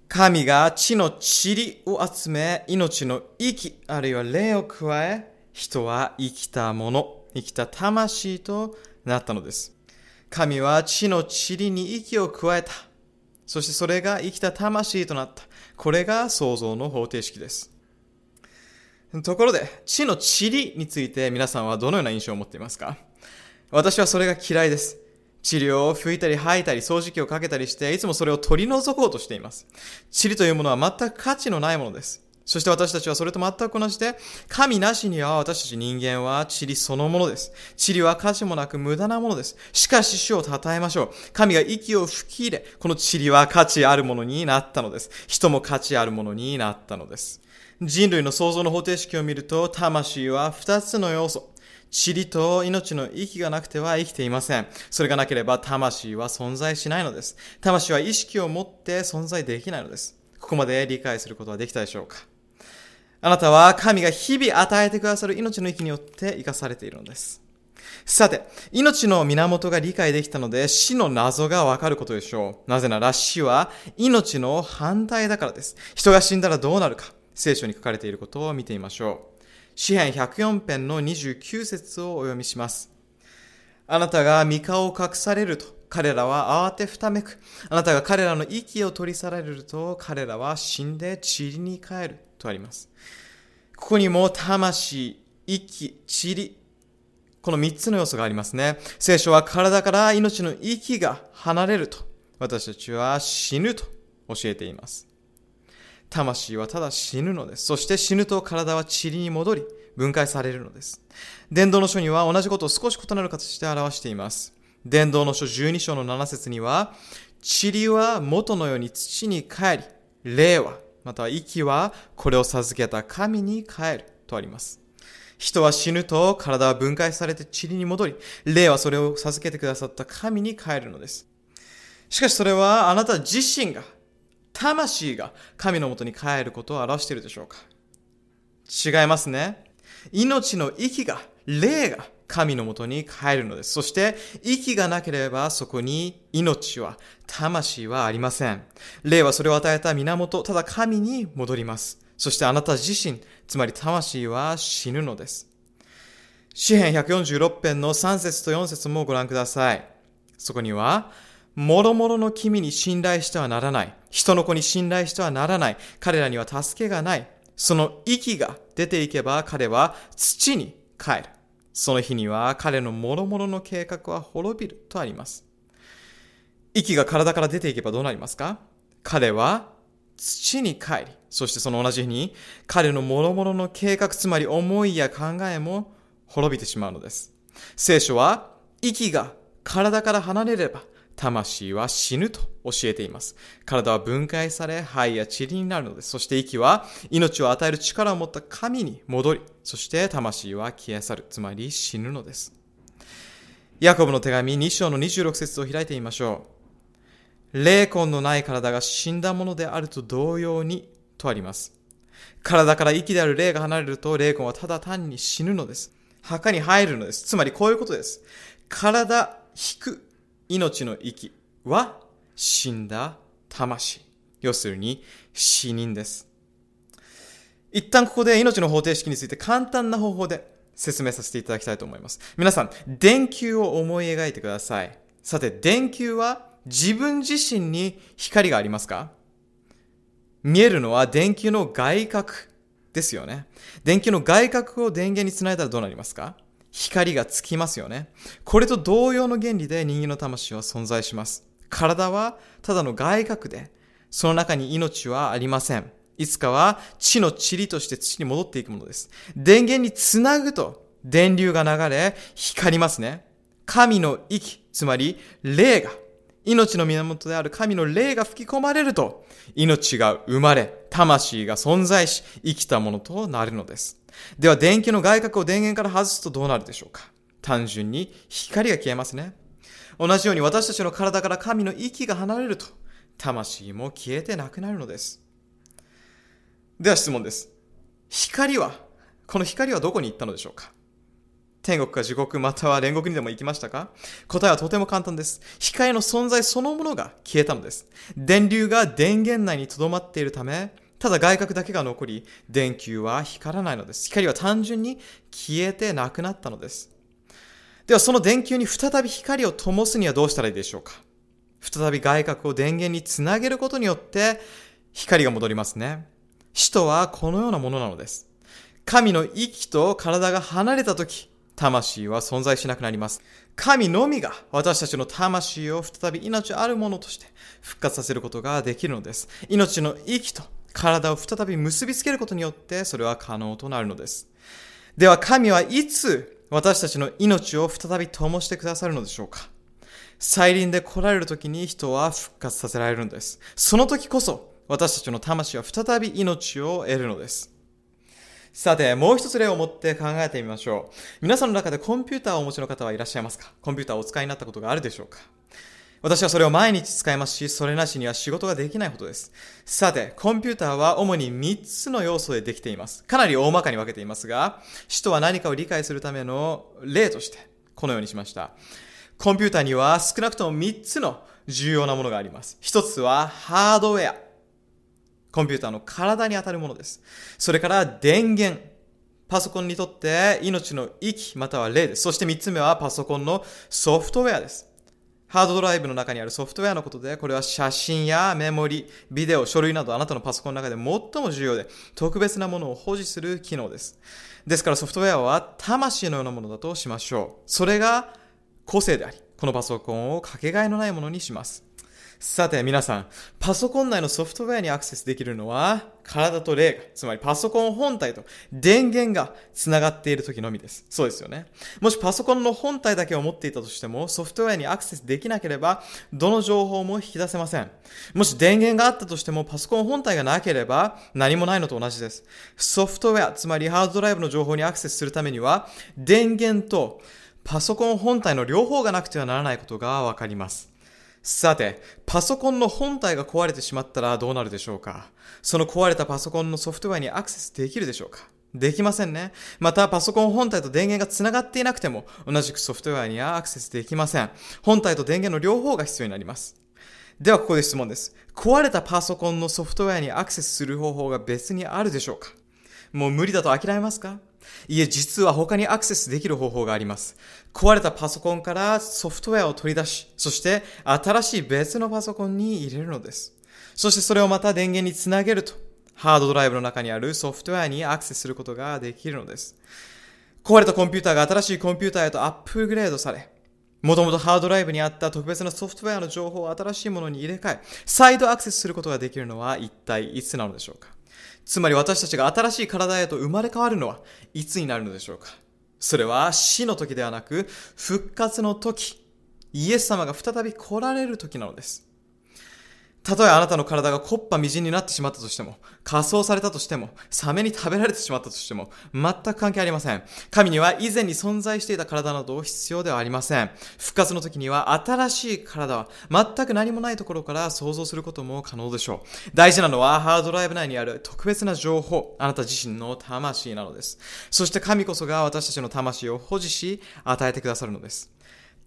Speaker 1: 神が地の塵を集め、命の息、あるいは霊を加え、人は生きたもの、生きた魂となったのです。神は地の塵に息を加えた。そしてそれが生きた魂となった。これが創造の方程式です。ところで、地の塵について皆さんはどのような印象を持っていますか？私はそれが嫌いです。塵を拭いたり吐いたり掃除機をかけたりして、いつもそれを取り除こうとしています。塵というものは全く価値のないものです。そして私たちはそれと全く同じで、神なしには私たち人間は塵そのものです。塵は価値もなく無駄なものです。しかし主を称えましょう。神が息を吹き入れ、この塵は価値あるものになったのです。人も価値あるものになったのです。人類の創造の方程式を見ると、魂は二つの要素。塵と命の息がなくては生きていません。それがなければ魂は存在しないのです。魂は意識を持って存在できないのです。ここまで理解することはできたでしょうかあなたは神が日々与えてくださる命の息によって生かされているのです。さて、命の源が理解できたので死の謎がわかることでしょう。なぜなら死は命の反対だからです。人が死んだらどうなるか、聖書に書かれていることを見てみましょう。詩編104編の29節をお読みします。あなたが三顔を隠されると、彼らは慌てふためく。あなたが彼らの息を取り去られると、彼らは死んで塵に帰るとあります。ここにも魂、息、塵、この三つの要素がありますね。聖書は体から命の息が離れると、私たちは死ぬと教えています。魂はただ死ぬのです。そして死ぬと体は塵に戻り、分解されるのです。伝道の書には同じことを少し異なる形で表しています。伝道の書12章の7節には、塵は元のように土に帰り、霊は、または息はこれを授けた神に帰るとあります。人は死ぬと体は分解されて塵に戻り、霊はそれを授けてくださった神に帰るのです。しかしそれはあなた自身が魂が神のもとに帰ることを表しているでしょうか違いますね。命の息が、霊が神のもとに帰るのです。そして、息がなければそこに命は、魂はありません。霊はそれを与えた源、ただ神に戻ります。そしてあなた自身、つまり魂は死ぬのです。詩編146編の3節と4節もご覧ください。そこには、もろもろの君に信頼してはならない。人の子に信頼してはならない。彼らには助けがない。その息が出ていけば彼は土に帰る。その日には彼のもろもろの計画は滅びるとあります。息が体から出ていけばどうなりますか？彼は土に帰り、そしてその同じ日に彼のもろもろの計画、つまり思いや考えも滅びてしまうのです。聖書は息が体から離れれば魂は死ぬと教えています。体は分解され、肺や塵になるのです。そして息は命を与える力を持った神に戻り、そして魂は消え去る。つまり死ぬのです。ヤコブの手紙2章の26節を開いてみましょう。霊魂のない体が死んだものであると同様にとあります。体から息である霊が離れると霊魂はただ単に死ぬのです。墓に入るのです。つまりこういうことです。体引く命の息は死んだ魂。要するに死人です。一旦ここで命の方程式について簡単な方法で説明させていただきたいと思います。皆さん、電球を思い描いてください。さて、電球は自分自身に光がありますか？見えるのは電球の外角ですよね。電球の外角を電源につないだらどうなりますか？光がつきますよね。これと同様の原理で人間の魂は存在します。体はただの外角で、その中に命はありません。いつかは地の塵として土に戻っていくものです。電源につなぐと電流が流れ光りますね。神の息、つまり霊が、命の源である神の霊が吹き込まれると、命が生まれ、魂が存在し、生きたものとなるのです。では電球の外角を電源から外すとどうなるでしょうか？単純に光が消えますね。同じように私たちの体から神の息が離れると、魂も消えてなくなるのです。では質問です。光は、この光はどこに行ったのでしょうか？天国か地獄または煉獄にでも行きましたか？答えはとても簡単です。光の存在そのものが消えたのです。電流が電源内に留まっているため、ただ外角だけが残り、電球は光らないのです。光は単純に消えてなくなったのです。ではその電球に再び光を灯すにはどうしたらいいでしょうか再び外角を電源につなげることによって光が戻りますね。使徒はこのようなものなのです。神の息と体が離れた時、魂は存在しなくなります。神のみが私たちの魂を再び命あるものとして復活させることができるのです。命の息と体を再び結びつけることによってそれは可能となるのです。では神はいつ私たちの命を再び灯してくださるのでしょうか再臨で来られる時に人は復活させられるんです。その時こそ私たちの魂は再び命を得るのです。さて、もう一つ例を持って考えてみましょう。皆さんの中でコンピューターをお持ちの方はいらっしゃいますか？コンピューターをお使いになったことがあるでしょうか？私はそれを毎日使いますし、それなしには仕事ができないことです。さて、コンピューターは主に3つの要素でできています。かなり大まかに分けていますが、使徒は何かを理解するための例として、このようにしました。コンピューターには少なくとも3つの重要なものがあります。1つはハードウェア。コンピューターの体に当たるものです。それから電源。パソコンにとって命の息または霊です。そして3つ目はパソコンのソフトウェアです。ハードドライブの中にあるソフトウェアのことで、これは写真やメモリ、ビデオ、書類などあなたのパソコンの中で最も重要で、特別なものを保持する機能です。ですからソフトウェアは魂のようなものだとしましょう。それが個性であり、このパソコンをかけがえのないものにします。さて皆さん、パソコン内のソフトウェアにアクセスできるのは、体と霊が、つまりパソコン本体と電源が繋がっている時のみです。そうですよね。もしパソコンの本体だけを持っていたとしても、ソフトウェアにアクセスできなければ、どの情報も引き出せません。もし電源があったとしても、パソコン本体がなければ、何もないのと同じです。ソフトウェア、つまりハードドライブの情報にアクセスするためには、電源とパソコン本体の両方がなくてはならないことがわかります。さて、パソコンの本体が壊れてしまったらどうなるでしょうか？その壊れたパソコンのソフトウェアにアクセスできるでしょうか？できませんね。また、パソコン本体と電源が繋がっていなくても、同じくソフトウェアにはアクセスできません。本体と電源の両方が必要になります。では、ここで質問です。壊れたパソコンのソフトウェアにアクセスする方法が別にあるでしょうか？もう無理だと諦めますか？いえ、実は他にアクセスできる方法があります。壊れたパソコンからソフトウェアを取り出し、そして新しい別のパソコンに入れるのです。そしてそれをまた電源につなげると、ハードドライブの中にあるソフトウェアにアクセスすることができるのです。壊れたコンピューターが新しいコンピューターへとアップグレードされ、もともとハードドライブにあった特別なソフトウェアの情報を新しいものに入れ替え、再度アクセスすることができるのは一体いつなのでしょうか？つまり私たちが新しい体へと生まれ変わるのはいつになるのでしょうか？それは死の時ではなく復活の時、イエス様が再び来られる時なのです。たとえあなたの体がコッパみじんになってしまったとしても、仮装されたとしても、サメに食べられてしまったとしても、全く関係ありません。神には以前に存在していた体など必要ではありません。復活の時には新しい体は全く何もないところから想像することも可能でしょう。大事なのはハードドライブ内にある特別な情報、あなた自身の魂なのです。そして神こそが私たちの魂を保持し、与えてくださるのです。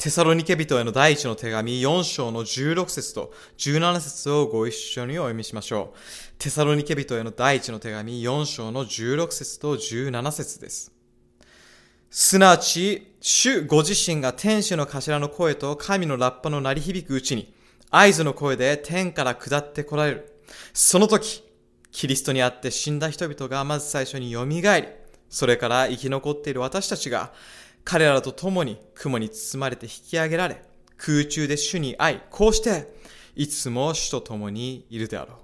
Speaker 1: テサロニケ人への第一の手紙4章の16節と17節をご一緒にお読みしましょう。テサロニケ人への第一の手紙4章の16節と17節です。すなわち、主ご自身が天使の頭の声と神のラッパの鳴り響くうちに、合図の声で天から下って来られる。その時、キリストにあって死んだ人々がまず最初に蘇り、それから生き残っている私たちが、彼らと共に雲に包まれて引き上げられ、空中で主に会い、こうして、いつも主と共にいるであろう。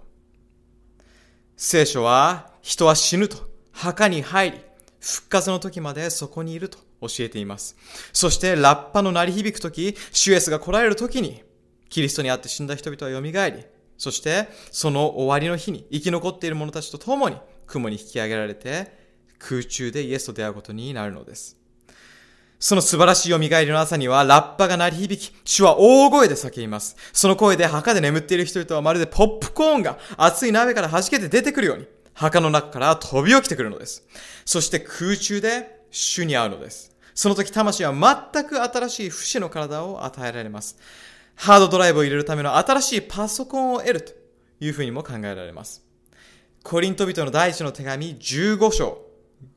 Speaker 1: 聖書は、人は死ぬと、墓に入り、復活の時までそこにいると教えています。そして、ラッパの鳴り響く時、主イエスが来られる時に、キリストにあって死んだ人々は蘇り、そして、その終わりの日に生き残っている者たちと共に雲に引き上げられて、空中でイエスと出会うことになるのです。その素晴らしい蘇りの朝には、ラッパが鳴り響き、主は大声で叫びます。その声で墓で眠っている人々はまるでポップコーンが熱い鍋から弾けて出てくるように、墓の中から飛び起きてくるのです。そして空中で主に会うのです。その時魂は全く新しい不死の体を与えられます。ハードドライブを入れるための新しいパソコンを得るというふうにも考えられます。コリント人の第一の手紙15章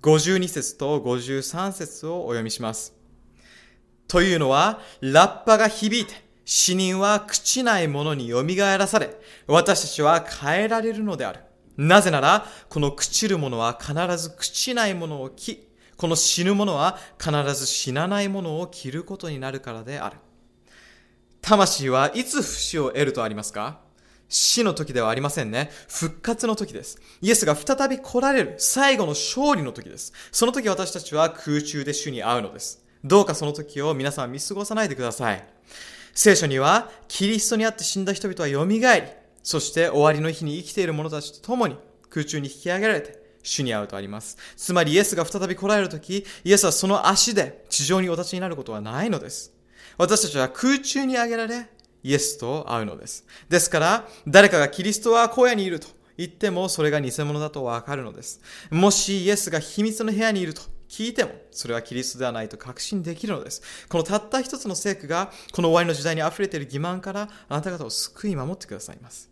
Speaker 1: 52節と53節をお読みします。というのは、ラッパが響いて、死人は朽ちないものに蘇らされ、私たちは変えられるのである。なぜなら、この朽ちるものは必ず朽ちないものを着、この死ぬものは必ず死なないものを着ることになるからである。魂はいつ不死を得るとありますか？死の時ではありませんね。復活の時です。イエスが再び来られる最後の勝利の時です。その時私たちは空中で主に会うのです。どうかその時を皆さん見過ごさないでください。聖書には、キリストにあって死んだ人々は蘇り、そして終わりの日に生きている者たちと共に空中に引き上げられて、主に会うとあります。つまりイエスが再び来られる時、イエスはその足で地上にお立ちになることはないのです。私たちは空中に上げられ、イエスと会うのです。ですから、誰かがキリストは荒野にいると言っても、それが偽物だとわかるのです。もしイエスが秘密の部屋にいると聞いても、それはキリストではないと確信できるのです。このたった一つの聖句が、この終わりの時代に溢れている欺瞞から、あなた方を救い守ってくださいます。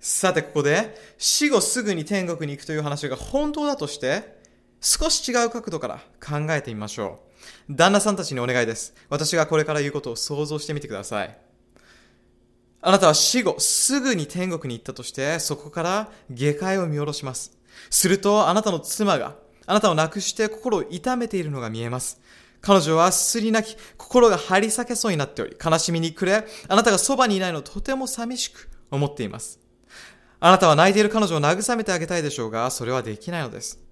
Speaker 1: さて、ここで、死後すぐに天国に行くという話が本当だとして、少し違う角度から考えてみましょう。旦那さんたちにお願いです。私がこれから言うことを想像してみてください。あなたは死後すぐに天国に行ったとして、そこから下界を見下ろします。すると、あなたの妻があなたを亡くして心を痛めているのが見えます。彼女はすり泣き、心が張り裂けそうになっており、悲しみに暮れ、あなたがそばにいないのをとても寂しく思っています。あなたは泣いている彼女を慰めてあげたいでしょうが、それはできないのです。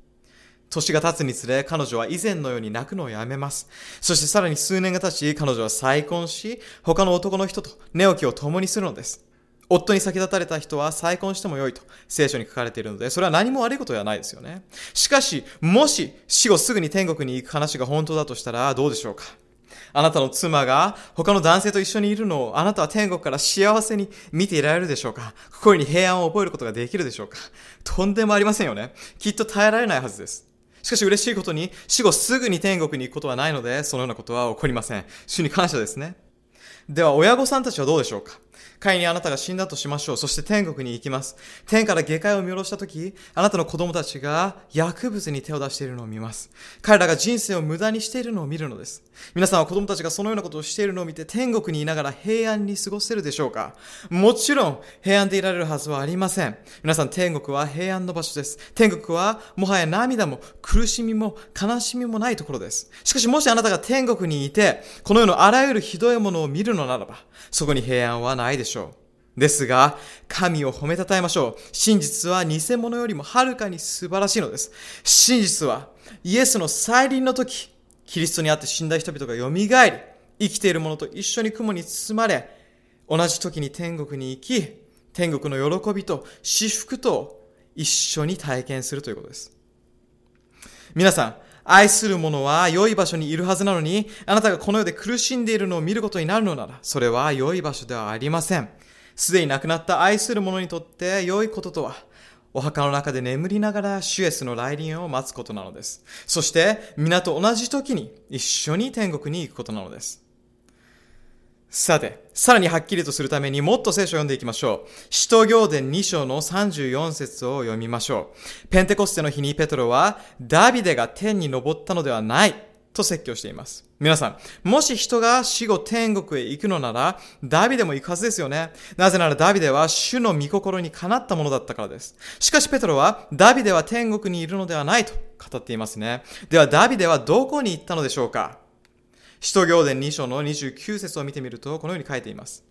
Speaker 1: 年が経つにつれ、彼女は以前のように泣くのをやめます。そしてさらに数年が経ち、彼女は再婚し、他の男の人と寝起きを共にするのです。夫に先立たれた人は再婚してもよいと聖書に書かれているので、それは何も悪いことではないですよね。しかし、もし死後すぐに天国に行く話が本当だとしたらどうでしょうかあなたの妻が他の男性と一緒にいるのをあなたは天国から幸せに見ていられるでしょうか心に平安を覚えることができるでしょうかとんでもありませんよね。きっと耐えられないはずです。しかし嬉しいことに、死後すぐに天国に行くことはないので、そのようなことは起こりません。主に感謝ですね。では、親御さんたちはどうでしょうか？仮にあなたが死んだとしましょう。そして天国に行きます。天から下界を見下ろしたとき、あなたの子供たちが薬物に手を出しているのを見ます。彼らが人生を無駄にしているのを見るのです。皆さんは子供たちがそのようなことをしているのを見て天国にいながら平安に過ごせるでしょうか？もちろん平安でいられるはずはありません。皆さん天国は平安の場所です。天国はもはや涙も苦しみも悲しみもないところです。しかしもしあなたが天国にいて、この世のあらゆるひどいものを見るのならば、そこに平安はないでしょう。ですが、神を褒めたたえましょう。真実は偽物よりもはるかに素晴らしいのです。真実は、イエスの再臨の時、キリストにあって死んだ人々が蘇り、生きている者と一緒に雲に包まれ、同じ時に天国に行き、天国の喜びと至福と一緒に体験するということです。皆さん、愛する者は良い場所にいるはずなのに、あなたがこの世で苦しんでいるのを見ることになるのなら、それは良い場所ではありません。すでに亡くなった愛する者にとって良いこととは、お墓の中で眠りながらシュエスの来臨を待つことなのです。そして、皆と同じ時に一緒に天国に行くことなのです。さて、さらにはっきりとするためにもっと聖書を読んでいきましょう。使徒行伝2章の34節を読みましょう。ペンテコステの日にペトロは、ダビデが天に昇ったのではないと説教しています。皆さん、もし人が死後天国へ行くのなら、ダビデも行くはずですよね。なぜならダビデは主の御心にかなったものだったからです。しかしペトロは、ダビデは天国にいるのではないと語っていますね。ではダビデはどこに行ったのでしょうか使徒行伝2章の29節を見てみると、このように書いています。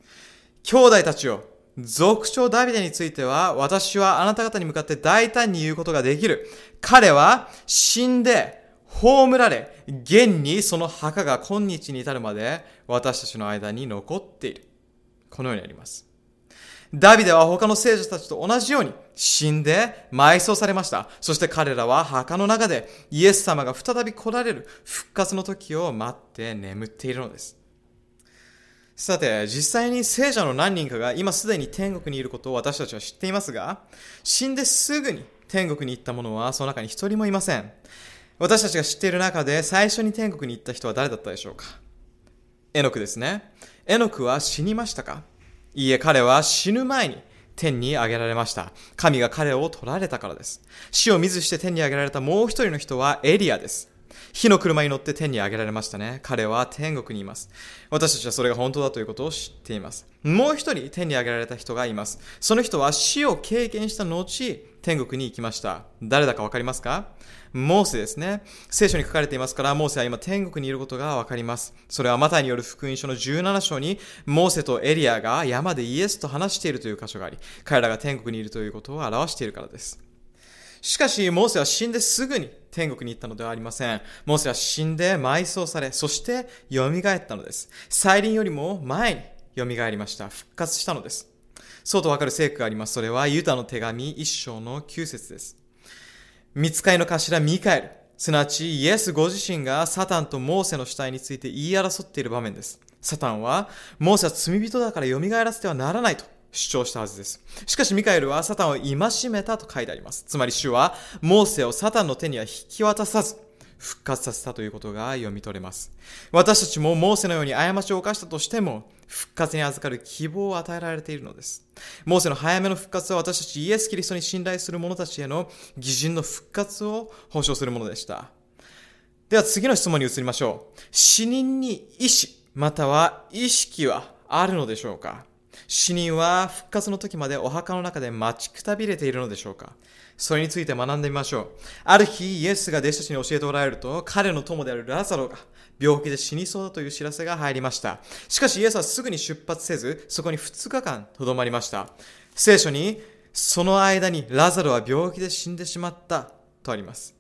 Speaker 1: 兄弟たちよ、族長ダビデについては、私はあなた方に向かって大胆に言うことができる。彼は死んで、葬られ、現にその墓が今日に至るまで私たちの間に残っている。このようにあります。ダビデは他の聖女たちと同じように死んで埋葬されました。そして彼らは墓の中でイエス様が再び来られる復活の時を待って眠っているのです。さて、実際に聖者の何人かが今すでに天国にいることを私たちは知っていますが、死んですぐに天国に行った者はその中に一人もいません。私たちが知っている中で最初に天国に行った人は誰だったでしょうか？エノクですね。エノクは死にましたか？いいえ、彼は死ぬ前に天に上げられました。神が彼を取られたからです。死を見ずして天に上げられたもう一人の人はエリアです。火の車に乗って天に上げられましたね。彼は天国にいます。私たちはそれが本当だということを知っています。もう一人天に上げられた人がいます。その人は死を経験した後、天国に行きました。誰だかわかりますか？モーセですね。聖書に書かれていますから、モーセは今天国にいることがわかります。それはマタイによる福音書の17章に、モーセとエリアが山でイエスと話しているという箇所があり、彼らが天国にいるということを表しているからです。しかし、モーセは死んですぐに天国に行ったのではありません。モーセは死んで埋葬され、そして蘇ったのです。再臨よりも前に蘇りました。復活したのです。そうとわかる聖句があります。それはユダの手紙一章の9節です。見つかりの頭ミカエル、すなわちイエスご自身がサタンとモーセの死体について言い争っている場面です。サタンは、モーセは罪人だから蘇らせてはならないと主張したはずです。しかしミカエルはサタンを戒めたと書いてあります。つまり主はモーセをサタンの手には引き渡さず、復活させたということが読み取れます。私たちもモーセのように過ちを犯したとしても、復活に預かる希望を与えられているのです。モーセの早めの復活は私たちイエス・キリストに信頼する者たちへの義人の復活を保証するものでした。では次の質問に移りましょう。死人に意志、または意識はあるのでしょうか？死人は復活の時までお墓の中で待ちくたびれているのでしょうか？それについて学んでみましょう。ある日、イエスが弟子たちに教えておられると、彼の友であるラザロが病気で死にそうだという知らせが入りました。しかしイエスはすぐに出発せず、そこに2日間とどまりました。聖書に、その間にラザロは病気で死んでしまったとあります。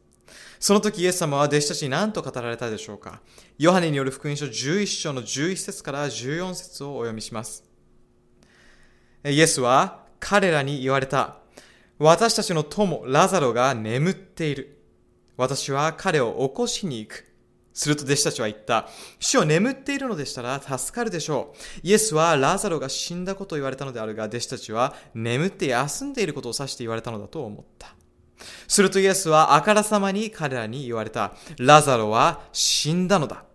Speaker 1: その時イエス様は弟子たちに何と語られたでしょうか？ヨハネによる福音書11章の11節から14節をお読みします。イエスは彼らに言われた。私たちの友、ラザロが眠っている。私は彼を起こしに行く。すると弟子たちは言った。死を眠っているのでしたら助かるでしょう。イエスはラザロが死んだことを言われたのであるが、弟子たちは眠って休んでいることを指して言われたのだと思った。するとイエスはあからさまに彼らに言われた。ラザロは死んだのだ。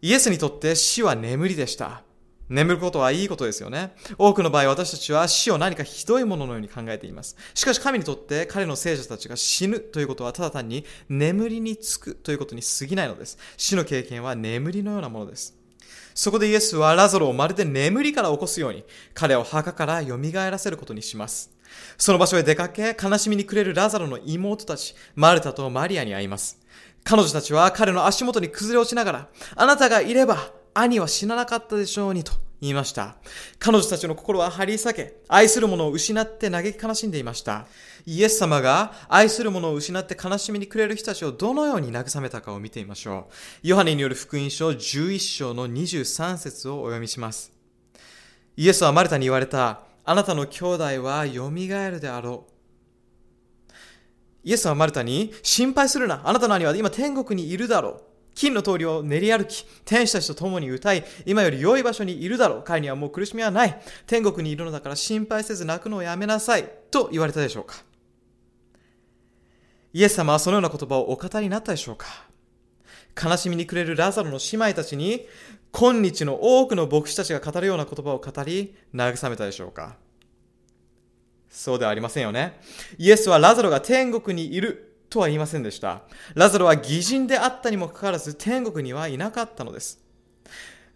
Speaker 1: イエスにとって死は眠りでした。眠ることはいいことですよね。多くの場合私たちは死を何かひどいもののように考えています。しかし神にとって彼の聖者たちが死ぬということはただ単に眠りにつくということに過ぎないのです。死の経験は眠りのようなものです。そこでイエスはラザロをまるで眠りから起こすように彼を墓から蘇らせることにします。その場所へ出かけ悲しみに暮れるラザロの妹たちマルタとマリアに会います。彼女たちは彼の足元に崩れ落ちながらあなたがいれば兄は死ななかったでしょうにと言いました。彼女たちの心は張り裂け、愛する者を失って嘆き悲しんでいました。イエス様が愛する者を失って悲しみに暮れる人たちをどのように慰めたかを見てみましょう。ヨハネによる福音書11章の23節をお読みします。イエスはマルタに言われた。あなたの兄弟は蘇るであろう。イエスはマルタに心配するな。あなたの兄は今天国にいるだろう。金の通りを練り歩き、天使たちと共に歌い、今より良い場所にいるだろう。彼にはもう苦しみはない。天国にいるのだから心配せず泣くのをやめなさい。と言われたでしょうか。イエス様はそのような言葉をお語りになったでしょうか。悲しみに暮れるラザロの姉妹たちに、今日の多くの牧師たちが語るような言葉を語り、慰めたでしょうか。そうではありませんよね。イエスはラザロが天国にいるとは言いませんでした。ラザロは義人であったにもかかわらず天国にはいなかったのです。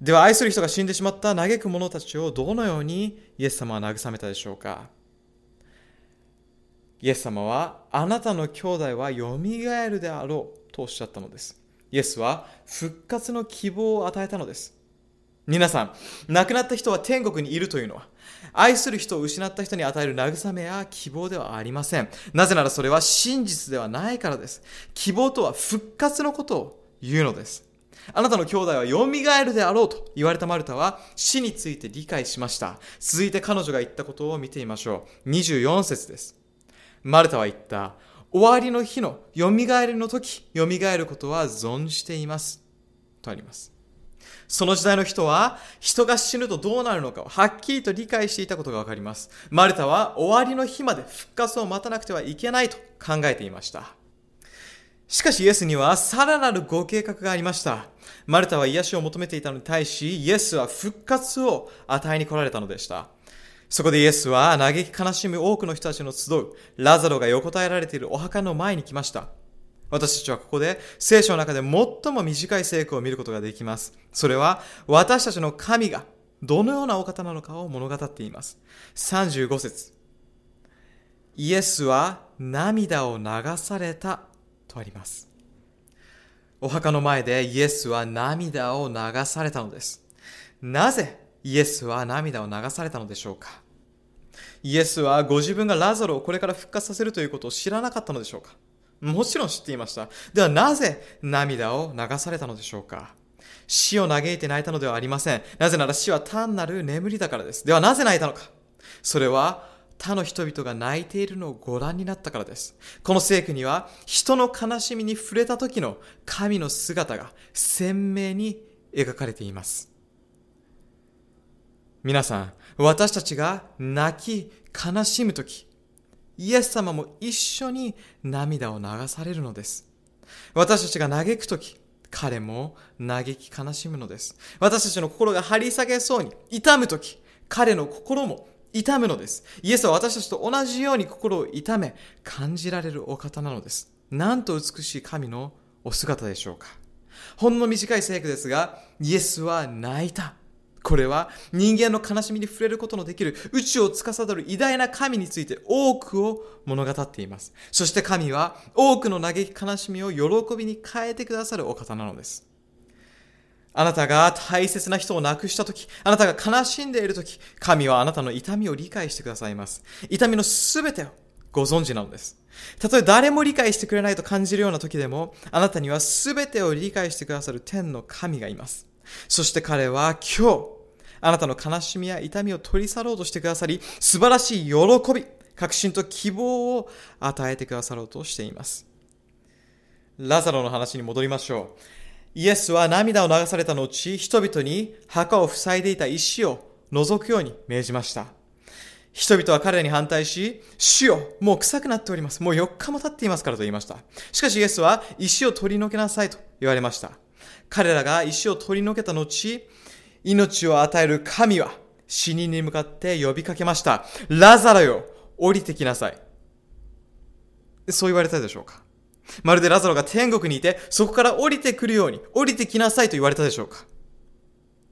Speaker 1: では愛する人が死んでしまった嘆く者たちをどのようにイエス様は慰めたでしょうかイエス様はあなたの兄弟はよみがえるであろうとおっしゃったのです。イエスは復活の希望を与えたのです。皆さん、亡くなった人は天国にいるというのは愛する人を失った人に与える慰めや希望ではありません。なぜならそれは真実ではないからです。希望とは復活のことを言うのです。あなたの兄弟は蘇るであろうと言われたマルタは死について理解しました。続いて彼女が言ったことを見てみましょう。24節です。マルタは言った。終わりの日の蘇りの時、蘇ることは存じています。とあります。その時代の人は、人が死ぬとどうなるのかをはっきりと理解していたことがわかります。マルタは終わりの日まで復活を待たなくてはいけないと考えていました。しかしイエスにはさらなるご計画がありました。マルタは癒しを求めていたのに対し、イエスは復活を与えに来られたのでした。そこでイエスは嘆き悲しむ多くの人たちの集うラザロが横たえられているお墓の前に来ました。私たちはここで聖書の中で最も短い聖句を見ることができます。それは私たちの神がどのようなお方なのかを物語っています。35節イエスは涙を流されたとあります。お墓の前でイエスは涙を流されたのです。なぜイエスは涙を流されたのでしょうかイエスはご自分がラザロをこれから復活させるということを知らなかったのでしょうかもちろん知っていました。ではなぜ涙を流されたのでしょうか？死を嘆いて泣いたのではありません。なぜなら死は単なる眠りだからです。ではなぜ泣いたのか？それは他の人々が泣いているのをご覧になったからです。この聖句には人の悲しみに触れた時の神の姿が鮮明に描かれています。皆さん、私たちが泣き悲しむ時、イエス様も一緒に涙を流されるのです。私たちが嘆く時、彼も嘆き悲しむのです。私たちの心が張り下げそうに痛む時、彼の心も痛むのです。イエスは私たちと同じように心を痛め、感じられるお方なのです。なんと美しい神のお姿でしょうか。ほんの短い聖句ですが、イエスは泣いた。これは人間の悲しみに触れることのできる宇宙を司る偉大な神について多くを物語っています。そして神は多くの嘆き悲しみを喜びに変えてくださるお方なのです。あなたが大切な人を亡くしたとき、あなたが悲しんでいるとき、神はあなたの痛みを理解してくださいます。痛みのすべてをご存知なのです。たとえ誰も理解してくれないと感じるような時でも、あなたにはすべてを理解してくださる天の神がいます。そして彼は今日、あなたの悲しみや痛みを取り去ろうとしてくださり、素晴らしい喜び、確信と希望を与えてくださろうとしています。ラザロの話に戻りましょう。イエスは涙を流された後、人々に墓を塞いでいた石を覗くように命じました。人々は彼らに反対し、主よ、もう臭くなっております。もう4日も経っていますからと言いました。しかしイエスは石を取り除けなさいと言われました。彼らが石を取り除けた後、命を与える神は死人に向かって呼びかけました。ラザロよ、降りてきなさい。そう言われたでしょうかまるでラザロが天国にいて、そこから降りてくるように、降りてきなさいと言われたでしょうか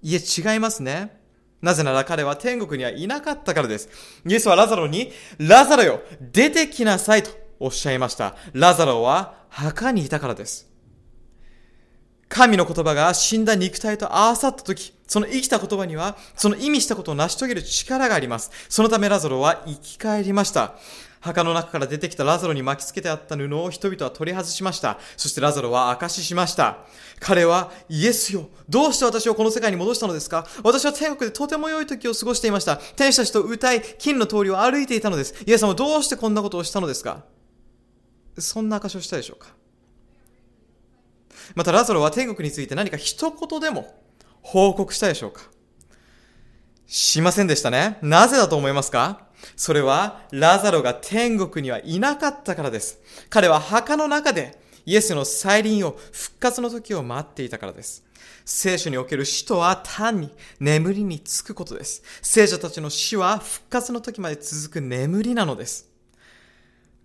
Speaker 1: いえ、違いますね。なぜなら彼は天国にはいなかったからです。イエスはラザロに、ラザロよ、出てきなさいとおっしゃいました。ラザロは墓にいたからです。神の言葉が死んだ肉体と合わさった時、その生きた言葉には、その意味したことを成し遂げる力があります。そのためラザロは生き返りました。墓の中から出てきたラザロに巻きつけてあった布を人々は取り外しました。そしてラザロは証ししました。彼は、イエスよ、どうして私をこの世界に戻したのですか？私は天国でとても良い時を過ごしていました。天使たちと歌い、金の通りを歩いていたのです。イエス様どうしてこんなことをしたのですか？そんな証しをしたでしょうか？またラザロは天国について何か一言でも報告したでしょうか？しませんでしたね。なぜだと思いますか？それは、ラザロが天国にはいなかったからです。彼は墓の中で、イエスの再臨を、復活の時を待っていたからです。聖書における死とは単に眠りにつくことです。聖者たちの死は復活の時まで続く眠りなのです。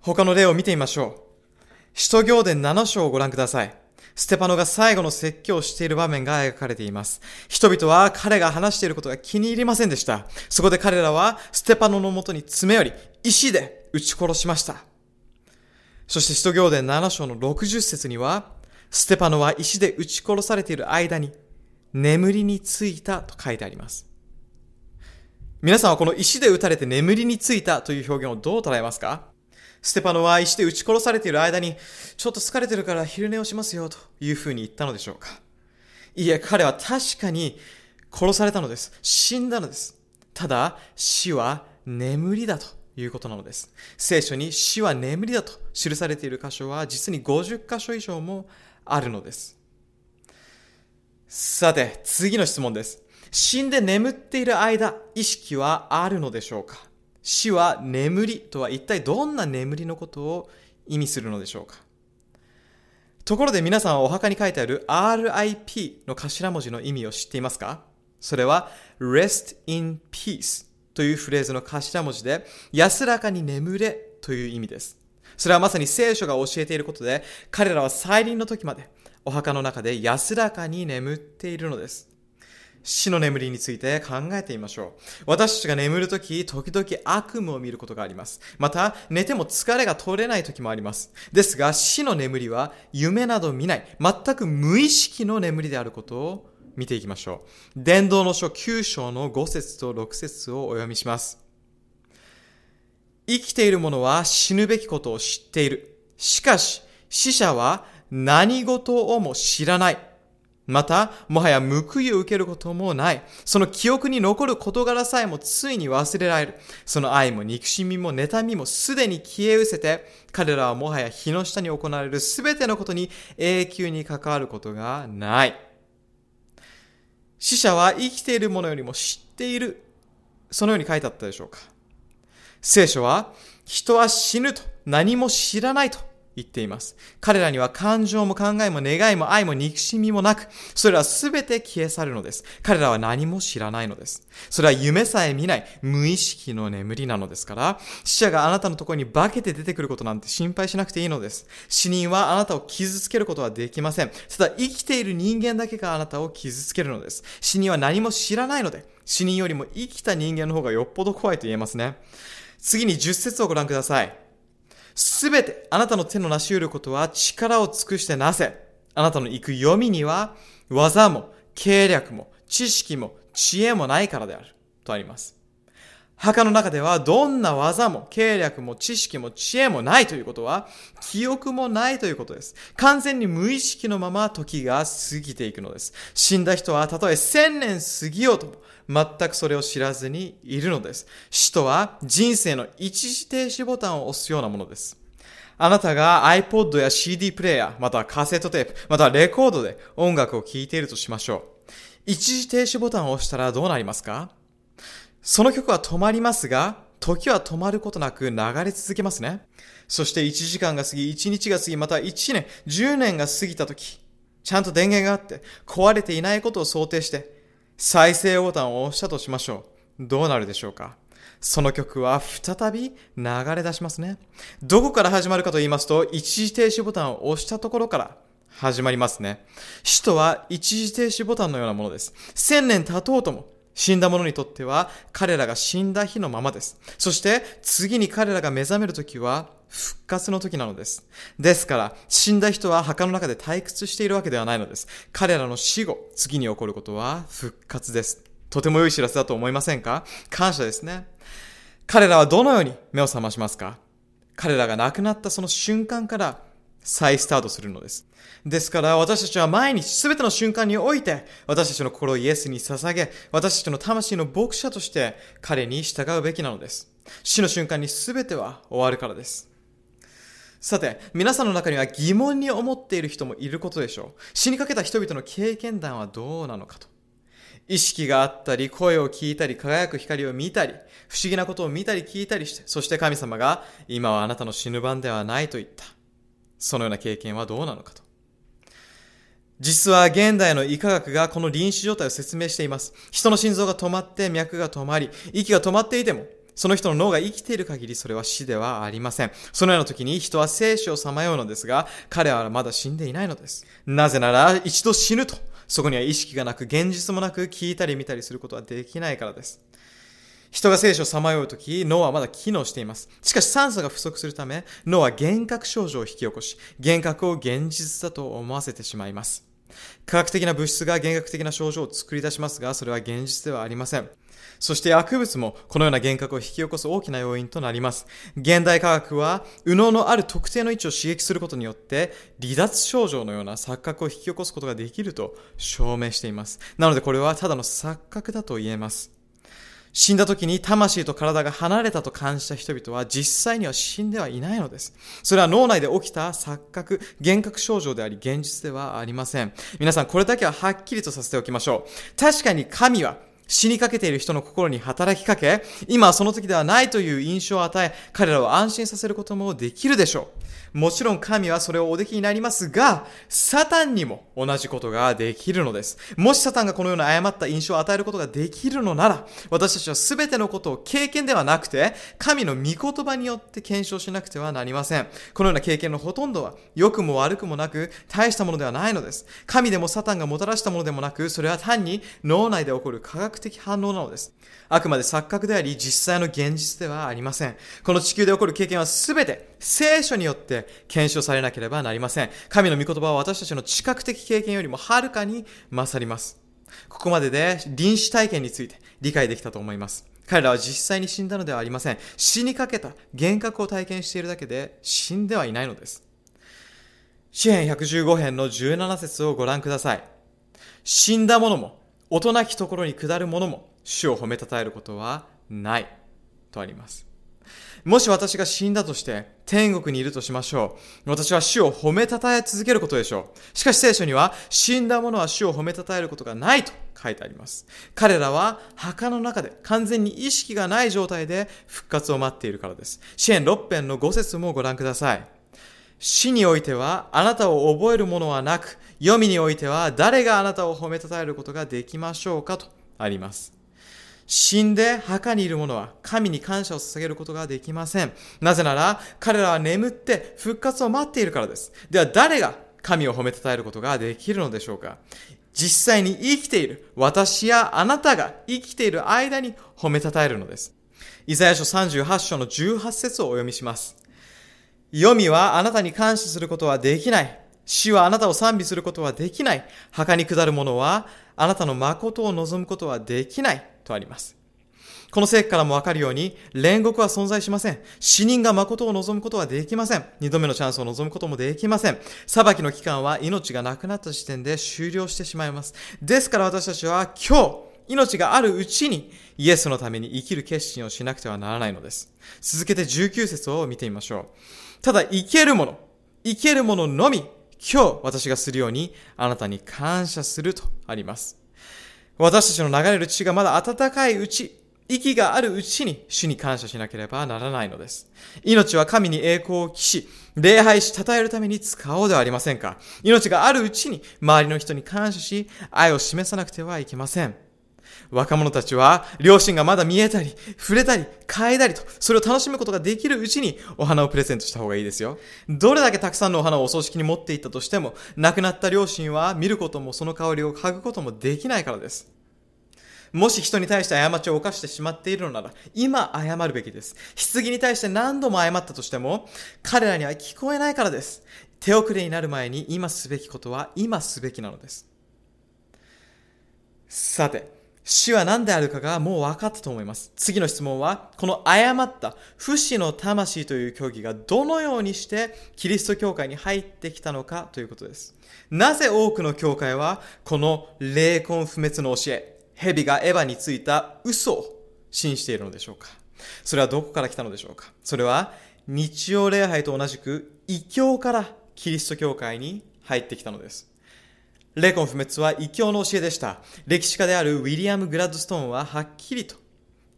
Speaker 1: 他の例を見てみましょう。使徒行伝7章をご覧ください。ステパノが最後の説教をしている場面が描かれています。人々は彼が話していることが気に入りませんでした。そこで彼らはステパノのもとに詰め寄り、石で撃ち殺しました。そして使徒行伝7章の60節には、ステパノは石で撃ち殺されている間に眠りについたと書いてあります。皆さんはこの石で撃たれて眠りについたという表現をどう捉えますか？ステパノは石で撃ち殺されている間に、ちょっと疲れてるから昼寝をしますよというふうに言ったのでしょうか。いえ、彼は確かに殺されたのです。死んだのです。ただ、死は眠りだということなのです。聖書に死は眠りだと記されている箇所は実に50箇所以上もあるのです。さて、次の質問です。死んで眠っている間、意識はあるのでしょうか死は眠りとは一体どんな眠りのことを意味するのでしょうか？ところで皆さんはお墓に書いてある RIP の頭文字の意味を知っていますか？それは Rest in Peace というフレーズの頭文字で安らかに眠れという意味です。それはまさに聖書が教えていることで、彼らは再臨の時までお墓の中で安らかに眠っているのです。死の眠りについて考えてみましょう。私たちが眠るとき、時々悪夢を見ることがあります。また、寝ても疲れが取れない時もあります。ですが、死の眠りは夢など見ない、全く無意識の眠りであることを見ていきましょう。伝道の書9章の5節と6節をお読みします。生きている者は死ぬべきことを知っている。しかし、死者は何事をも知らない。また、もはや報いを受けることもない。その記憶に残る事柄さえもついに忘れられる。その愛も憎しみも妬みもすでに消え失せて、彼らはもはや日の下に行われるすべてのことに永久に関わることがない。死者は生きている者よりも知っている。そのように書いてあったでしょうか。聖書は、人は死ぬと何も知らないと言っています。彼らには感情も考えも願いも愛も憎しみもなく、それはすべて消え去るのです。彼らは何も知らないのです。それは夢さえ見ない無意識の眠りなのですから、死者があなたのところに化けて出てくることなんて心配しなくていいのです。死人はあなたを傷つけることはできません。ただ生きている人間だけがあなたを傷つけるのです。死人は何も知らないので、死人よりも生きた人間の方がよっぽど怖いと言えますね。次に10節をご覧ください。すべてあなたの手の成し得ることは力を尽くしてなせ。あなたの行く読みには技も計略も知識も知恵もないからである。とあります。墓の中ではどんな技も計略も知識も知恵もないということは記憶もないということです。完全に無意識のまま時が過ぎていくのです。死んだ人はたとえ千年過ぎようとも全くそれを知らずにいるのです。死とは人生の一時停止ボタンを押すようなものです。あなたが iPod や CD プレイヤー、またはカセットテープ、またはレコードで音楽を聴いているとしましょう。一時停止ボタンを押したらどうなりますか？その曲は止まりますが、時は止まることなく流れ続けますね。そして1時間が過ぎ、1日が過ぎ、また1年、10年が過ぎた時、ちゃんと電源があって壊れていないことを想定して、再生ボタンを押したとしましょう。どうなるでしょうか？その曲は再び流れ出しますね。どこから始まるかと言いますと、一時停止ボタンを押したところから始まりますね。死とは一時停止ボタンのようなものです。千年経とうとも、死んだ者にとっては彼らが死んだ日のままです。そして次に彼らが目覚める時は復活の時なのです。ですから、死んだ人は墓の中で退屈しているわけではないのです。彼らの死後、次に起こることは復活です。とても良い知らせだと思いませんか？感謝ですね。彼らはどのように目を覚ましますか？彼らが亡くなったその瞬間から再スタートするのです。ですから私たちは毎日全ての瞬間において私たちの心をイエスに捧げ私たちの魂の牧者として彼に従うべきなのです。死の瞬間に全ては終わるからです。さて、皆さんの中には疑問に思っている人もいることでしょう。死にかけた人々の経験談はどうなのかと。意識があったり、声を聞いたり、輝く光を見たり、不思議なことを見たり聞いたりして、そして神様が、今はあなたの死ぬ番ではないと言った。そのような経験はどうなのかと。実は現代の医科学がこの臨死状態を説明しています。人の心臓が止まって脈が止まり、息が止まっていても、その人の脳が生きている限りそれは死ではありません。そのような時に人は生死をさまようのですが、彼はまだ死んでいないのです。なぜなら、一度死ぬと、そこには意識がなく、現実もなく、聞いたり見たりすることはできないからです。人が生死をさまようとき、脳はまだ機能しています。しかし酸素が不足するため、脳は幻覚症状を引き起こし、幻覚を現実だと思わせてしまいます。科学的な物質が幻覚的な症状を作り出しますが、それは現実ではありません。そして薬物もこのような幻覚を引き起こす大きな要因となります。現代科学は、右脳のある特定の位置を刺激することによって、離脱症状のような錯覚を引き起こすことができると証明しています。なのでこれはただの錯覚だと言えます。死んだ時に魂と体が離れたと感じた人々は実際には死んではいないのです。それは脳内で起きた錯覚、幻覚症状であり現実ではありません。皆さんこれだけははっきりとさせておきましょう。確かに神は死にかけている人の心に働きかけ、今はその時ではないという印象を与え、彼らを安心させることもできるでしょう。もちろん神はそれをおできになりますが、サタンにも同じことができるのです。もしサタンがこのような誤った印象を与えることができるのなら、私たちは全てのことを経験ではなくて、神の御言葉によって検証しなくてはなりません。このような経験のほとんどは、良くも悪くもなく、大したものではないのです。神でもサタンがもたらしたものでもなく、それは単に脳内で起こる科学的反応なのです。あくまで錯覚であり、実際の現実ではありません。この地球で起こる経験は全て聖書によって検証されなければなりません。神の御言葉は私たちの知覚的経験よりもはるかに勝ります。ここまでで臨死体験について理解できたと思います。彼らは実際に死んだのではありません。死にかけた幻覚を体験しているだけで死んではいないのです。詩篇115編の17節をご覧ください。死んだ者も、音なきところに下る者も、主を褒めたたえることはない。とあります。もし私が死んだとして天国にいるとしましょう。私は主を褒めたたえ続けることでしょう。しかし聖書には死んだ者は主を褒めたたえることがないと書いてあります。彼らは墓の中で完全に意識がない状態で復活を待っているからです。支援6編の5節もご覧ください。死においてはあなたを覚えるものはなく、読みにおいては誰があなたを褒めたたえることができましょうかとあります。死んで墓にいる者は神に感謝を捧げることができません。なぜなら彼らは眠って復活を待っているからです。では誰が神を褒めたたえることができるのでしょうか実際に生きている私やあなたが生きている間に褒めたたえるのです。イザヤ書38章の18節をお読みします。読みはあなたに感謝することはできない。死はあなたを賛美することはできない。墓に下る者はあなたの誠を望むことはできない。とあります。この聖句からもわかるように、煉獄は存在しません。死人が誠を望むことはできません。二度目のチャンスを望むこともできません。裁きの期間は命がなくなった時点で終了してしまいます。ですから私たちは今日、命があるうちにイエスのために生きる決心をしなくてはならないのです。続けて19節を見てみましょう。ただ生けるもの、生けるもののみ、今日私がするようにあなたに感謝するとあります。私たちの流れる血がまだ温かいうち、息があるうちに主に感謝しなければならないのです。命は神に栄光を期し、礼拝し、称えるために使おうではありませんか。命があるうちに周りの人に感謝し、愛を示さなくてはいけません。若者たちは、両親がまだ見えたり、触れたり、嗅いだりと、それを楽しむことができるうちにお花をプレゼントした方がいいですよ。どれだけたくさんのお花をお葬式に持っていったとしても、亡くなった両親は見ることもその香りを嗅ぐこともできないからです。もし人に対して過ちを犯してしまっているのなら、今謝るべきです。棺に対して何度も謝ったとしても、彼らには聞こえないからです。手遅れになる前に今すべきことは今すべきなのです。さて、死は何であるかがもう分かったと思います。次の質問は、この誤った不死の魂という教義がどのようにしてキリスト教会に入ってきたのかということです。なぜ多くの教会はこの霊魂不滅の教え、蛇がエヴァについた嘘を信じているのでしょうかそれはどこから来たのでしょうかそれは日曜礼拝と同じく異教からキリスト教会に入ってきたのです。霊魂不滅は異教の教えでした。歴史家であるウィリアム・グラッドストーンははっきりと、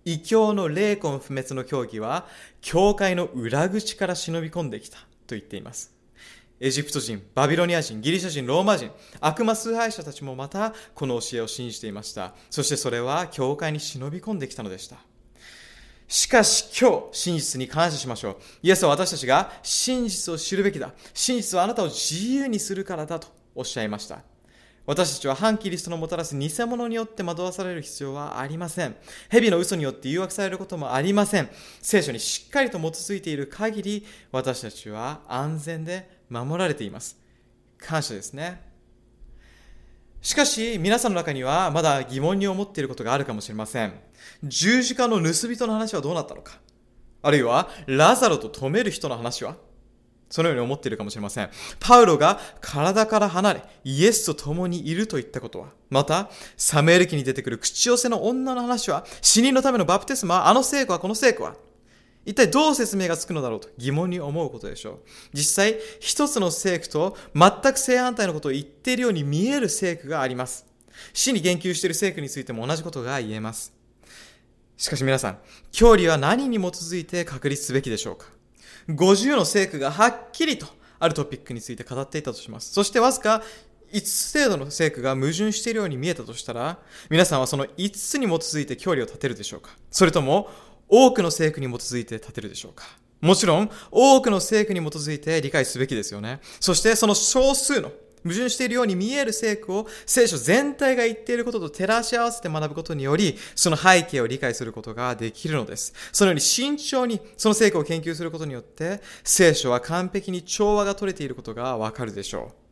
Speaker 1: 異教の霊魂不滅の教義は、教会の裏口から忍び込んできたと言っています。エジプト人、バビロニア人、ギリシャ人、ローマ人、悪魔崇拝者たちもまたこの教えを信じていました。そしてそれは教会に忍び込んできたのでした。しかし今日、真実に感謝しましょう。イエスは私たちが真実を知るべきだ。真実はあなたを自由にするからだとおっしゃいました。私たちは反キリストのもたらす偽物によって惑わされる必要はありません。蛇の嘘によって誘惑されることもありません。聖書にしっかりと基づいている限り、私たちは安全で守られています。感謝ですね。しかし、皆さんの中にはまだ疑問に思っていることがあるかもしれません。十字架の盗人の話はどうなったのかあるいは、ラザロと止める人の話はそのように思っているかもしれません。パウロが体から離れ、イエスと共にいるといったことは、また、サムエル記に出てくる口寄せの女の話は、死人のためのバプテスマは、あの聖子はこの聖子は、一体どう説明がつくのだろうと疑問に思うことでしょう。実際、一つの聖句と全く正反対のことを言っているように見える聖句があります。死に言及している聖句についても同じことが言えます。しかし皆さん、教理は何に基づいて確立すべきでしょうか？?50 の聖句がはっきりとあるトピックについて語っていたとします。そしてわずか5つ程度の聖句が矛盾しているように見えたとしたら、皆さんはその5つに基づいて距離を立てるでしょうか？それとも、多くの聖句に基づいて立てるでしょうか？もちろん、多くの聖句に基づいて理解すべきですよね。そして、その少数の矛盾しているように見える聖句を聖書全体が言っていることと照らし合わせて学ぶことにより、その背景を理解することができるのです。そのように慎重にその聖句を研究することによって、聖書は完璧に調和が取れていることがわかるでしょう。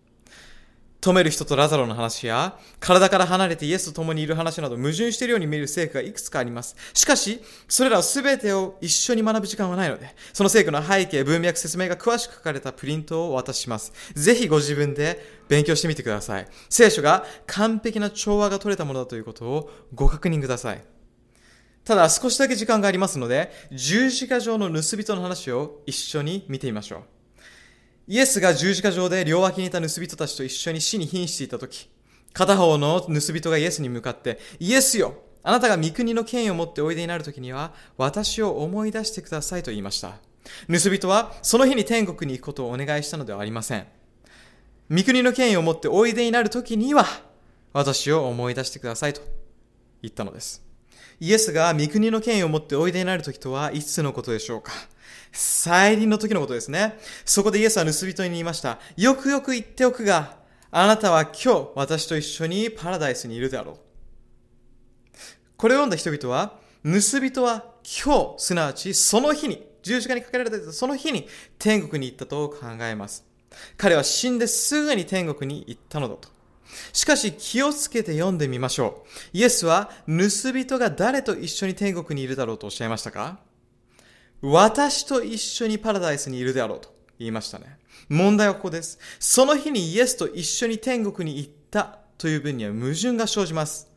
Speaker 1: 止める人とラザロの話や、体から離れてイエスと共にいる話など矛盾しているように見える聖句がいくつかあります。しかし、それらすべてを一緒に学ぶ時間はないので、その聖句の背景、文脈、説明が詳しく書かれたプリントをお渡しします。ぜひご自分で勉強してみてください。聖書が完璧な調和が取れたものだということをご確認ください。ただ少しだけ時間がありますので、十字架上の盗人の話を一緒に見てみましょう。イエスが十字架上で両脇にいた盗人たちと一緒に死に瀕していたとき、片方の盗人がイエスに向かって、イエスよあなたが御国の権威を持っておいでになるときには、私を思い出してくださいと言いました。盗人はその日に天国に行くことをお願いしたのではありません。御国の権威を持っておいでになるときには、私を思い出してくださいと言ったのです。イエスが御国の権威を持っておいでになるときとはいつのことでしょうか再臨の時のことですね。そこでイエスは盗人に言いました。よくよく言っておくが、あなたは今日私と一緒にパラダイスにいるであろう。これを読んだ人々は、盗人は今日、すなわちその日に、十字架にかけられたその日に天国に行ったと考えます。彼は死んですぐに天国に行ったのだと。しかし気をつけて読んでみましょう。イエスは盗人が誰と一緒に天国にいるだろうとおっしゃいましたか？私と一緒にパラダイスにいるであろうと言いましたね。問題はここです。その日にイエスと一緒に天国に行ったという分には矛盾が生じます。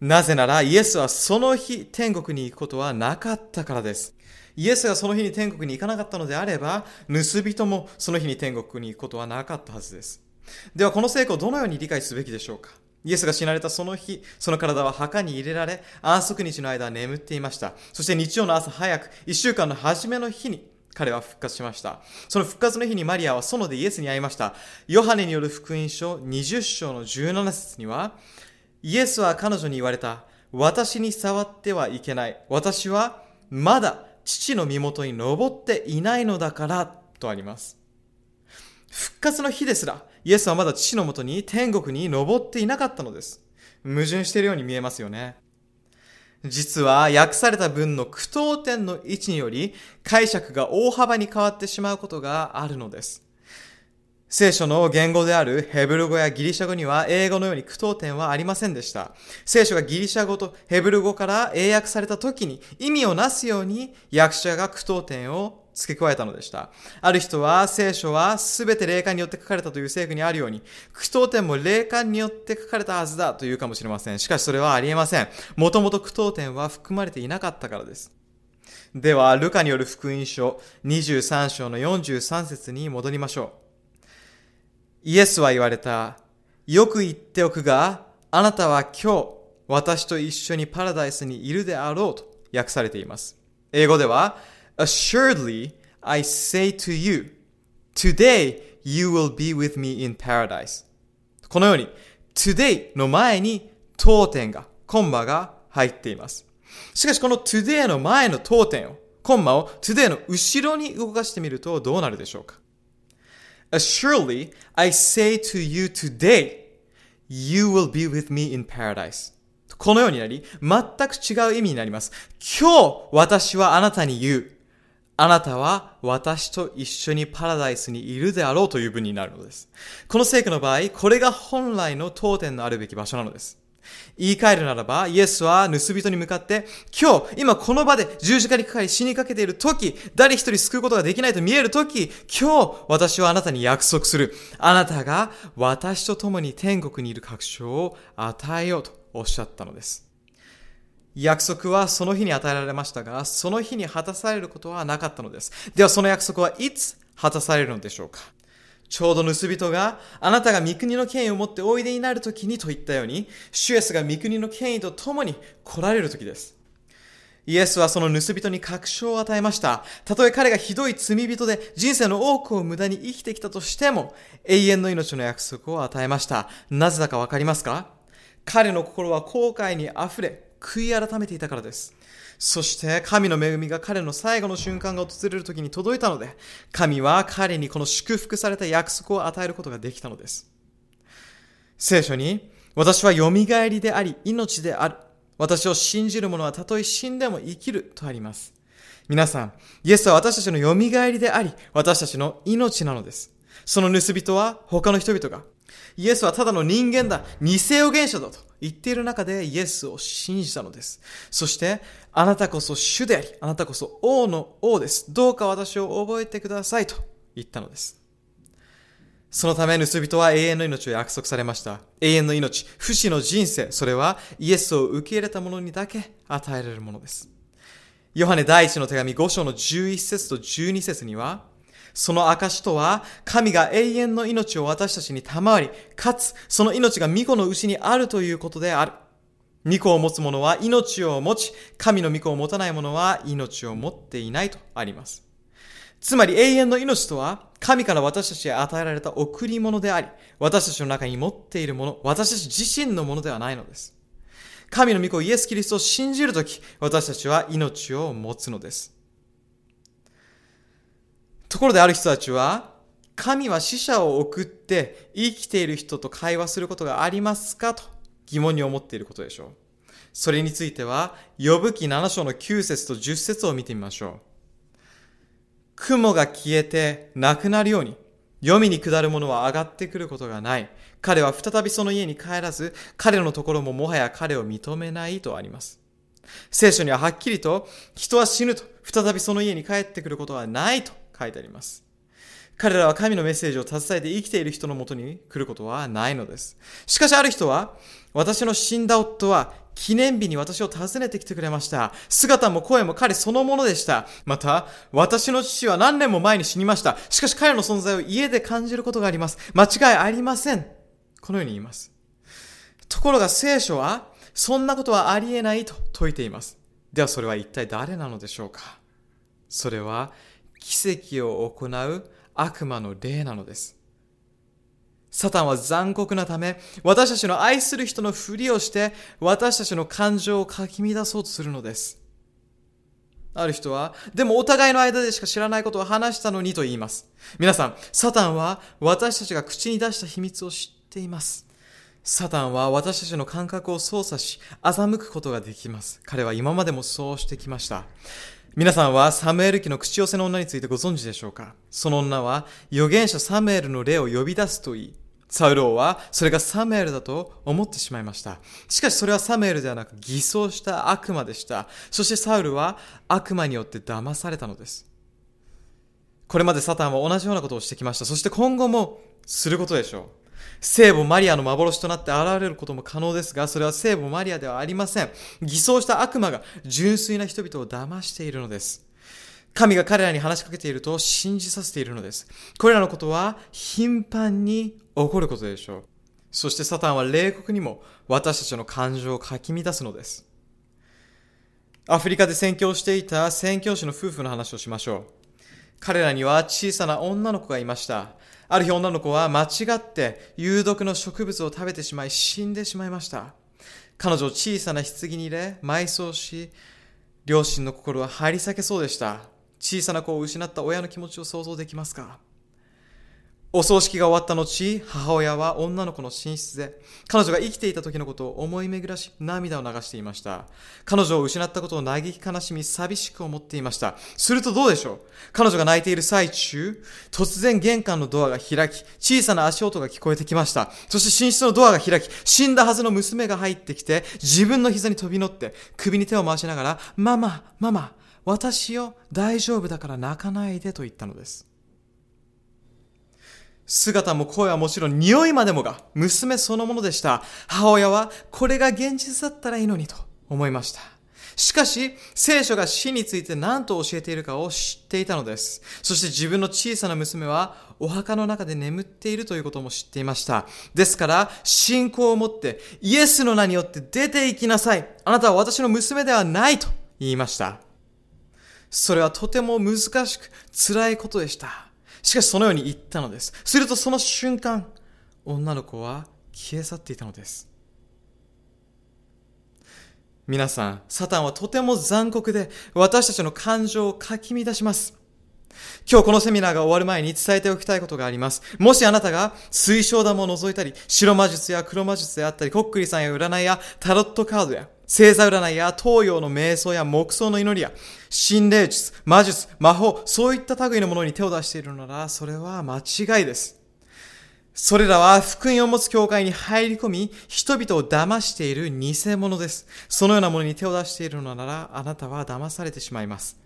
Speaker 1: なぜならイエスはその日天国に行くことはなかったからです。イエスがその日に天国に行かなかったのであれば、盗人もその日に天国に行くことはなかったはずです。ではこの成功をどのように理解すべきでしょうか？イエスが死なれたその日、その体は墓に入れられ、安息日の間眠っていました。そして日曜の朝早く、一週間の初めの日に、彼は復活しました。その復活の日にマリアは園でイエスに会いました。ヨハネによる福音書20章の17節には、イエスは彼女に言われた。私に触ってはいけない。私はまだ父の身元に登っていないのだからとあります。復活の日ですら、イエスはまだ父のもとに天国に登っていなかったのです。矛盾しているように見えますよね。実は訳された文の句読点の位置により解釈が大幅に変わってしまうことがあるのです。聖書の言語であるヘブル語やギリシャ語には英語のように句読点はありませんでした。聖書がギリシャ語とヘブル語から英訳された時に意味をなすように訳者が句読点を付け加えたのでした。ある人は聖書は全て霊感によって書かれたという聖句にあるように、句読点も霊感によって書かれたはずだというかもしれません。しかしそれはありえません。もともと句読点は含まれていなかったからです。では、ルカによる福音書23章の43節に戻りましょう。イエスは言われた。よく言っておくが、あなたは今日、私と一緒にパラダイスにいるであろうと訳されています。英語では、Assuredly, I say to you, today you will be with me in paradise. このように、today の前に当点が、コンマが入っています。しかしこの today の前の当点を、コンマを today の後ろに動かしてみるとどうなるでしょうか Assuredly, I say to you today, you will be with me in paradise. このようになり、全く違う意味になります。今日、私はあなたに言う。あなたは私と一緒にパラダイスにいるであろうという文になるのです。この聖句の場合、これが本来の当点のあるべき場所なのです。言い換えるならば、イエスは盗人に向かって、今日、今この場で十字架にかかり死にかけている時、誰一人救うことができないと見える時、今日、私はあなたに約束する。あなたが私と共に天国にいる確証を与えようとおっしゃったのです。約束はその日に与えられましたが、その日に果たされることはなかったのです。ではその約束はいつ果たされるのでしょうか？ちょうど盗人があなたが御国の権威を持っておいでになる時にと言ったように、主イエスが御国の権威と共に来られる時です。イエスはその盗人に確証を与えました。たとえ彼がひどい罪人で人生の多くを無駄に生きてきたとしても、永遠の命の約束を与えました。なぜだかわかりますか？彼の心は後悔に溢れ、悔い改めていたからです。そして神の恵みが彼の最後の瞬間が訪れる時に届いたので、神は彼にこの祝福された約束を与えることができたのです。聖書に、私は蘇りであり、命である。私を信じる者はたとえ死んでも生きるとあります。皆さん、イエスは私たちの蘇りであり、私たちの命なのです。その盗人は他の人々が、イエスはただの人間だ、偽予言者だと言っている中でイエスを信じたのです。そして、あなたこそ主であり、あなたこそ王の王です。どうか私を覚えてくださいと言ったのです。そのため盗人は永遠の命を約束されました。永遠の命、不死の人生、それはイエスを受け入れた者にだけ与えられるものです。ヨハネ第一の手紙5章の11節と12節には、その証とは、神が永遠の命を私たちに賜り、かつ、その命が巫女の牛にあるということである。巫女を持つ者は命を持ち、神の巫女を持たない者は命を持っていないとあります。つまり永遠の命とは、神から私たちへ与えられた贈り物であり、私たちの中に持っているもの、私たち自身のものではないのです。神の御子イエス・キリストを信じるとき、私たちは命を持つのです。ところである人たちは、神は死者を送って生きている人と会話することがありますか？と疑問に思っていることでしょう。それについては、呼ぶ記7章の9節と10節を見てみましょう。雲が消えてなくなるように、黄泉に下る者は上がってくることがない。彼は再びその家に帰らず、彼のところももはや彼を認めないとあります。聖書にははっきりと、人は死ぬと、再びその家に帰ってくることはないと書いてあります。彼らは神のメッセージを携えて生きている人のもとに来ることはないのです。しかしある人は、私の死んだ夫は記念日に私を訪ねてきてくれました。姿も声も彼そのものでした。また、私の父は何年も前に死にました。しかし彼の存在を家で感じることがあります。間違いありません。このように言います。ところが聖書は、そんなことはありえないと説いています。ではそれは一体誰なのでしょうか？それは、奇跡を行う悪魔の霊なのです。サタンは残酷なため、私たちの愛する人のふりをして、私たちの感情をかき乱そうとするのです。ある人は、でもお互いの間でしか知らないことを話したのにと言います。皆さん、サタンは私たちが口に出した秘密を知っています。サタンは私たちの感覚を操作し、欺くことができます。彼は今までもそうしてきました。皆さんはサムエル記の口寄せの女についてご存知でしょうか？その女は預言者サムエルの霊を呼び出すと言い、サウル王はそれがサムエルだと思ってしまいました。しかしそれはサムエルではなく偽装した悪魔でした。そしてサウルは悪魔によって騙されたのです。これまでサタンは同じようなことをしてきました。そして今後もすることでしょう。聖母マリアの幻となって現れることも可能ですが、それは聖母マリアではありません。偽装した悪魔が純粋な人々を騙しているのです。神が彼らに話しかけていると信じさせているのです。これらのことは頻繁に起こることでしょう。そしてサタンは冷酷にも私たちの感情をかき乱すのです。アフリカで宣教していた宣教師の夫婦の話をしましょう。彼らには小さな女の子がいました。ある日女の子は間違って有毒の植物を食べてしまい死んでしまいました。彼女を小さな棺に入れ埋葬し、両親の心は入り裂けそうでした。小さな子を失った親の気持ちを想像できますか？お葬式が終わった後、母親は女の子の寝室で、彼女が生きていた時のことを思い巡らし、涙を流していました。彼女を失ったことを嘆き悲しみ、寂しく思っていました。するとどうでしょう？彼女が泣いている最中、突然玄関のドアが開き、小さな足音が聞こえてきました。そして寝室のドアが開き、死んだはずの娘が入ってきて、自分の膝に飛び乗って、首に手を回しながら、ママ、ママ、私よ、大丈夫だから泣かないでと言ったのです。姿も声はもちろん匂いまでもが娘そのものでした。母親はこれが現実だったらいいのにと思いました。しかし、聖書が死について何と教えているかを知っていたのです。そして自分の小さな娘はお墓の中で眠っているということも知っていました。ですから、信仰を持ってイエスの名によって出て行きなさい。あなたは私の娘ではないと言いました。それはとても難しく辛いことでした。しかしそのように言ったのです。するとその瞬間、女の子は消え去っていたのです。皆さん、サタンはとても残酷で私たちの感情をかき乱します。今日このセミナーが終わる前に伝えておきたいことがあります。もしあなたが水晶玉を覗いたり、白魔術や黒魔術であったり、コックリさんや占いやタロットカードや星座占いや東洋の瞑想や木想の祈りや心霊術、魔術、魔法、そういった類のものに手を出しているのなら、それは間違いです。それらは福音を持つ教会に入り込み、人々を騙している偽物です。そのようなものに手を出しているのなら、あなたは騙されてしまいます。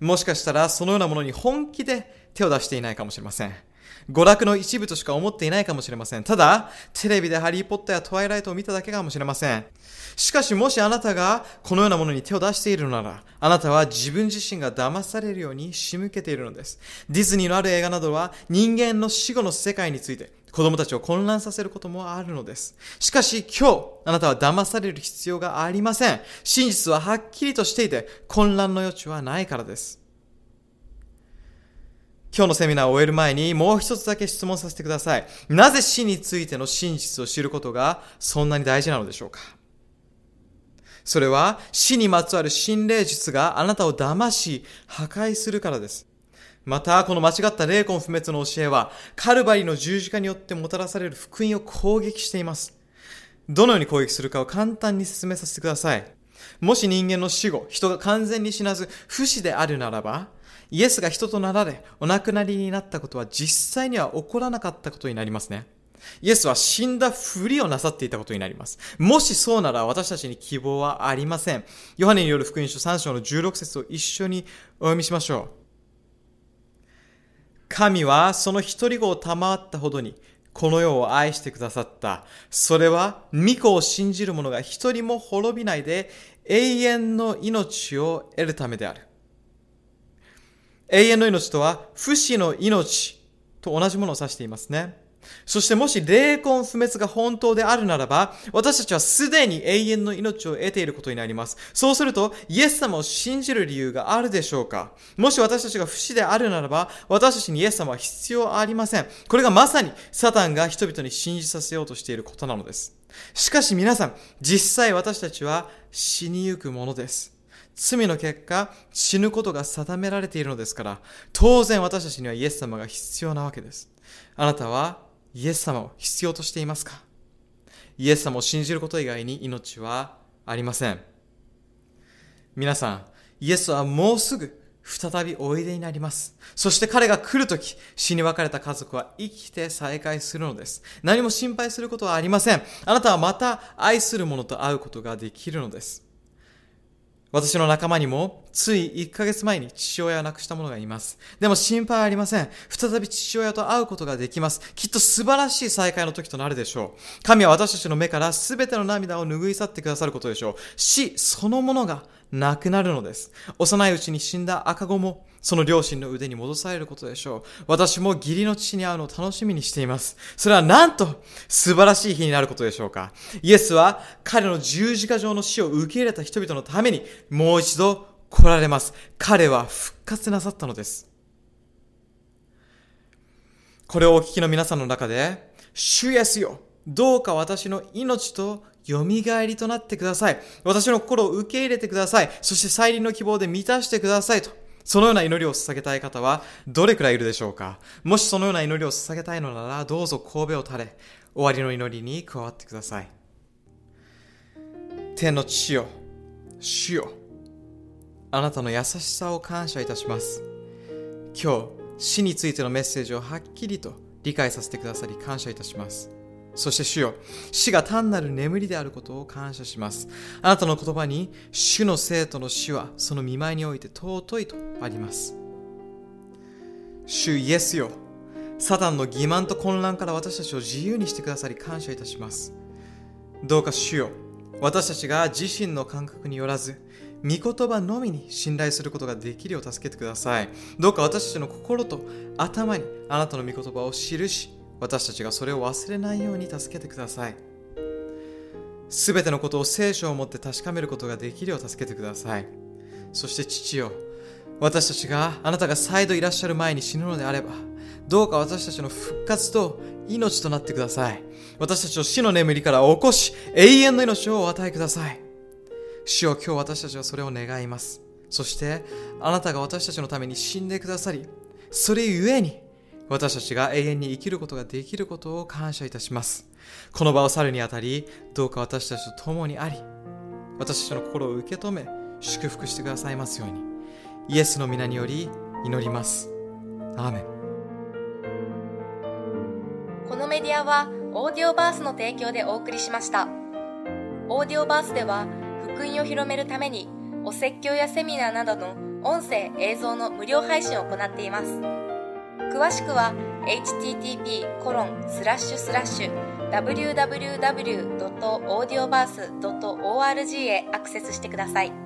Speaker 1: もしかしたら、そのようなものに本気で手を出していないかもしれません。娯楽の一部としか思っていないかもしれません。ただ、テレビでハリーポッターやトワイライトを見ただけかもしれません。しかし、もしあなたがこのようなものに手を出しているのなら、あなたは自分自身が騙されるように仕向けているのです。ディズニーのある映画などは人間の死後の世界について子供たちを混乱させることもあるのです。しかし今日、あなたは騙される必要がありません。真実ははっきりとしていて、混乱の余地はないからです。今日のセミナーを終える前にもう一つだけ質問させてください。なぜ死についての真実を知ることがそんなに大事なのでしょうか？それは死にまつわる心霊術があなたを騙し破壊するからです。また、この間違った霊魂不滅の教えは、カルバリの十字架によってもたらされる福音を攻撃しています。どのように攻撃するかを簡単に説明させてください。もし人間の死後、人が完全に死なず不死であるならば、イエスが人となられ、お亡くなりになったことは実際には起こらなかったことになりますね。イエスは死んだふりをなさっていたことになります。もしそうなら私たちに希望はありません。ヨハネによる福音書3章の16節を一緒にお読みしましょう。神はその一人子を賜ったほどに、この世を愛してくださった。それは、御子を信じる者が一人も滅びないで、永遠の命を得るためである。永遠の命とは、不死の命と同じものを指していますね。そしてもし霊魂不滅が本当であるならば、私たちはすでに永遠の命を得ていることになります。そうすると、イエス様を信じる理由があるでしょうか？もし私たちが不死であるならば、私たちにイエス様は必要ありません。これがまさにサタンが人々に信じさせようとしていることなのです。しかし皆さん、実際私たちは死にゆくものです。罪の結果、死ぬことが定められているのですから、当然私たちにはイエス様が必要なわけです。あなたはイエス様を必要としていますか？イエス様を信じること以外に命はありません。皆さん、イエスはもうすぐ再びおいでになります。そして彼が来るとき、死に別れた家族は生きて再会するのです。何も心配することはありません。あなたはまた愛する者と会うことができるのです。私の仲間にも、つい1ヶ月前に父親を亡くした者がいます。でも心配ありません。再び父親と会うことができます。きっと素晴らしい再会の時となるでしょう。神は私たちの目から全ての涙を拭い去ってくださることでしょう。死そのものがなくなるのです。幼いうちに死んだ赤子も、その両親の腕に戻されることでしょう。私も義理の父に会うのを楽しみにしています。それはなんと素晴らしい日になることでしょうか。イエスは彼の十字架上の死を受け入れた人々のためにもう一度来られます。彼は復活なさったのです。これをお聞きの皆さんの中で、主イエスよ、どうか私の命と蘇りとなってください。私の心を受け入れてください。そして再臨の希望で満たしてくださいと。そのような祈りを捧げたい方はどれくらいいるでしょうか？もしそのような祈りを捧げたいのならどうぞ神戸を垂れ終わりの祈りに加わってください天の父よ主よあなたの優しさを感謝いたします今日死についてのメッセージをはっきりと理解させてくださり感謝いたしますそして主よ、死が単なる眠りであることを感謝します。あなたの言葉に、主の生徒の死はその見舞いにおいて尊いとあります。主イエスよ、サタンの欺瞞と混乱から私たちを自由にしてくださり感謝いたします。どうか主よ、私たちが自身の感覚によらず、御言葉のみに信頼することができるよう助けてください。どうか私たちの心と頭にあなたの御言葉を記し、私たちがそれを忘れないように助けてください。すべてのことを聖書をもって確かめることができるよう助けてください。そして父よ、私たちがあなたが再度いらっしゃる前に死ぬのであれば、どうか私たちの復活と命となってください。私たちを死の眠りから起こし、永遠の命をお与えください。主よ今日私たちはそれを願います。そして、あなたが私たちのために死んでくださり、それゆえに、私たちが永遠に生きることができることを感謝いたします。この場を去るにあたり、どうか私たちと共にあり、私たちの心を受け止め、祝福してくださいますように。イエスの皆により祈ります。アーメン。
Speaker 2: このメディアは、オーディオバースの提供でお送りしました。オーディオバースでは、福音を広めるためにお説教やセミナーなどの音声映像の無料配信を行っています詳しくは http コロンスラッシュスラッシュ www.audioverse.org へアクセスしてください。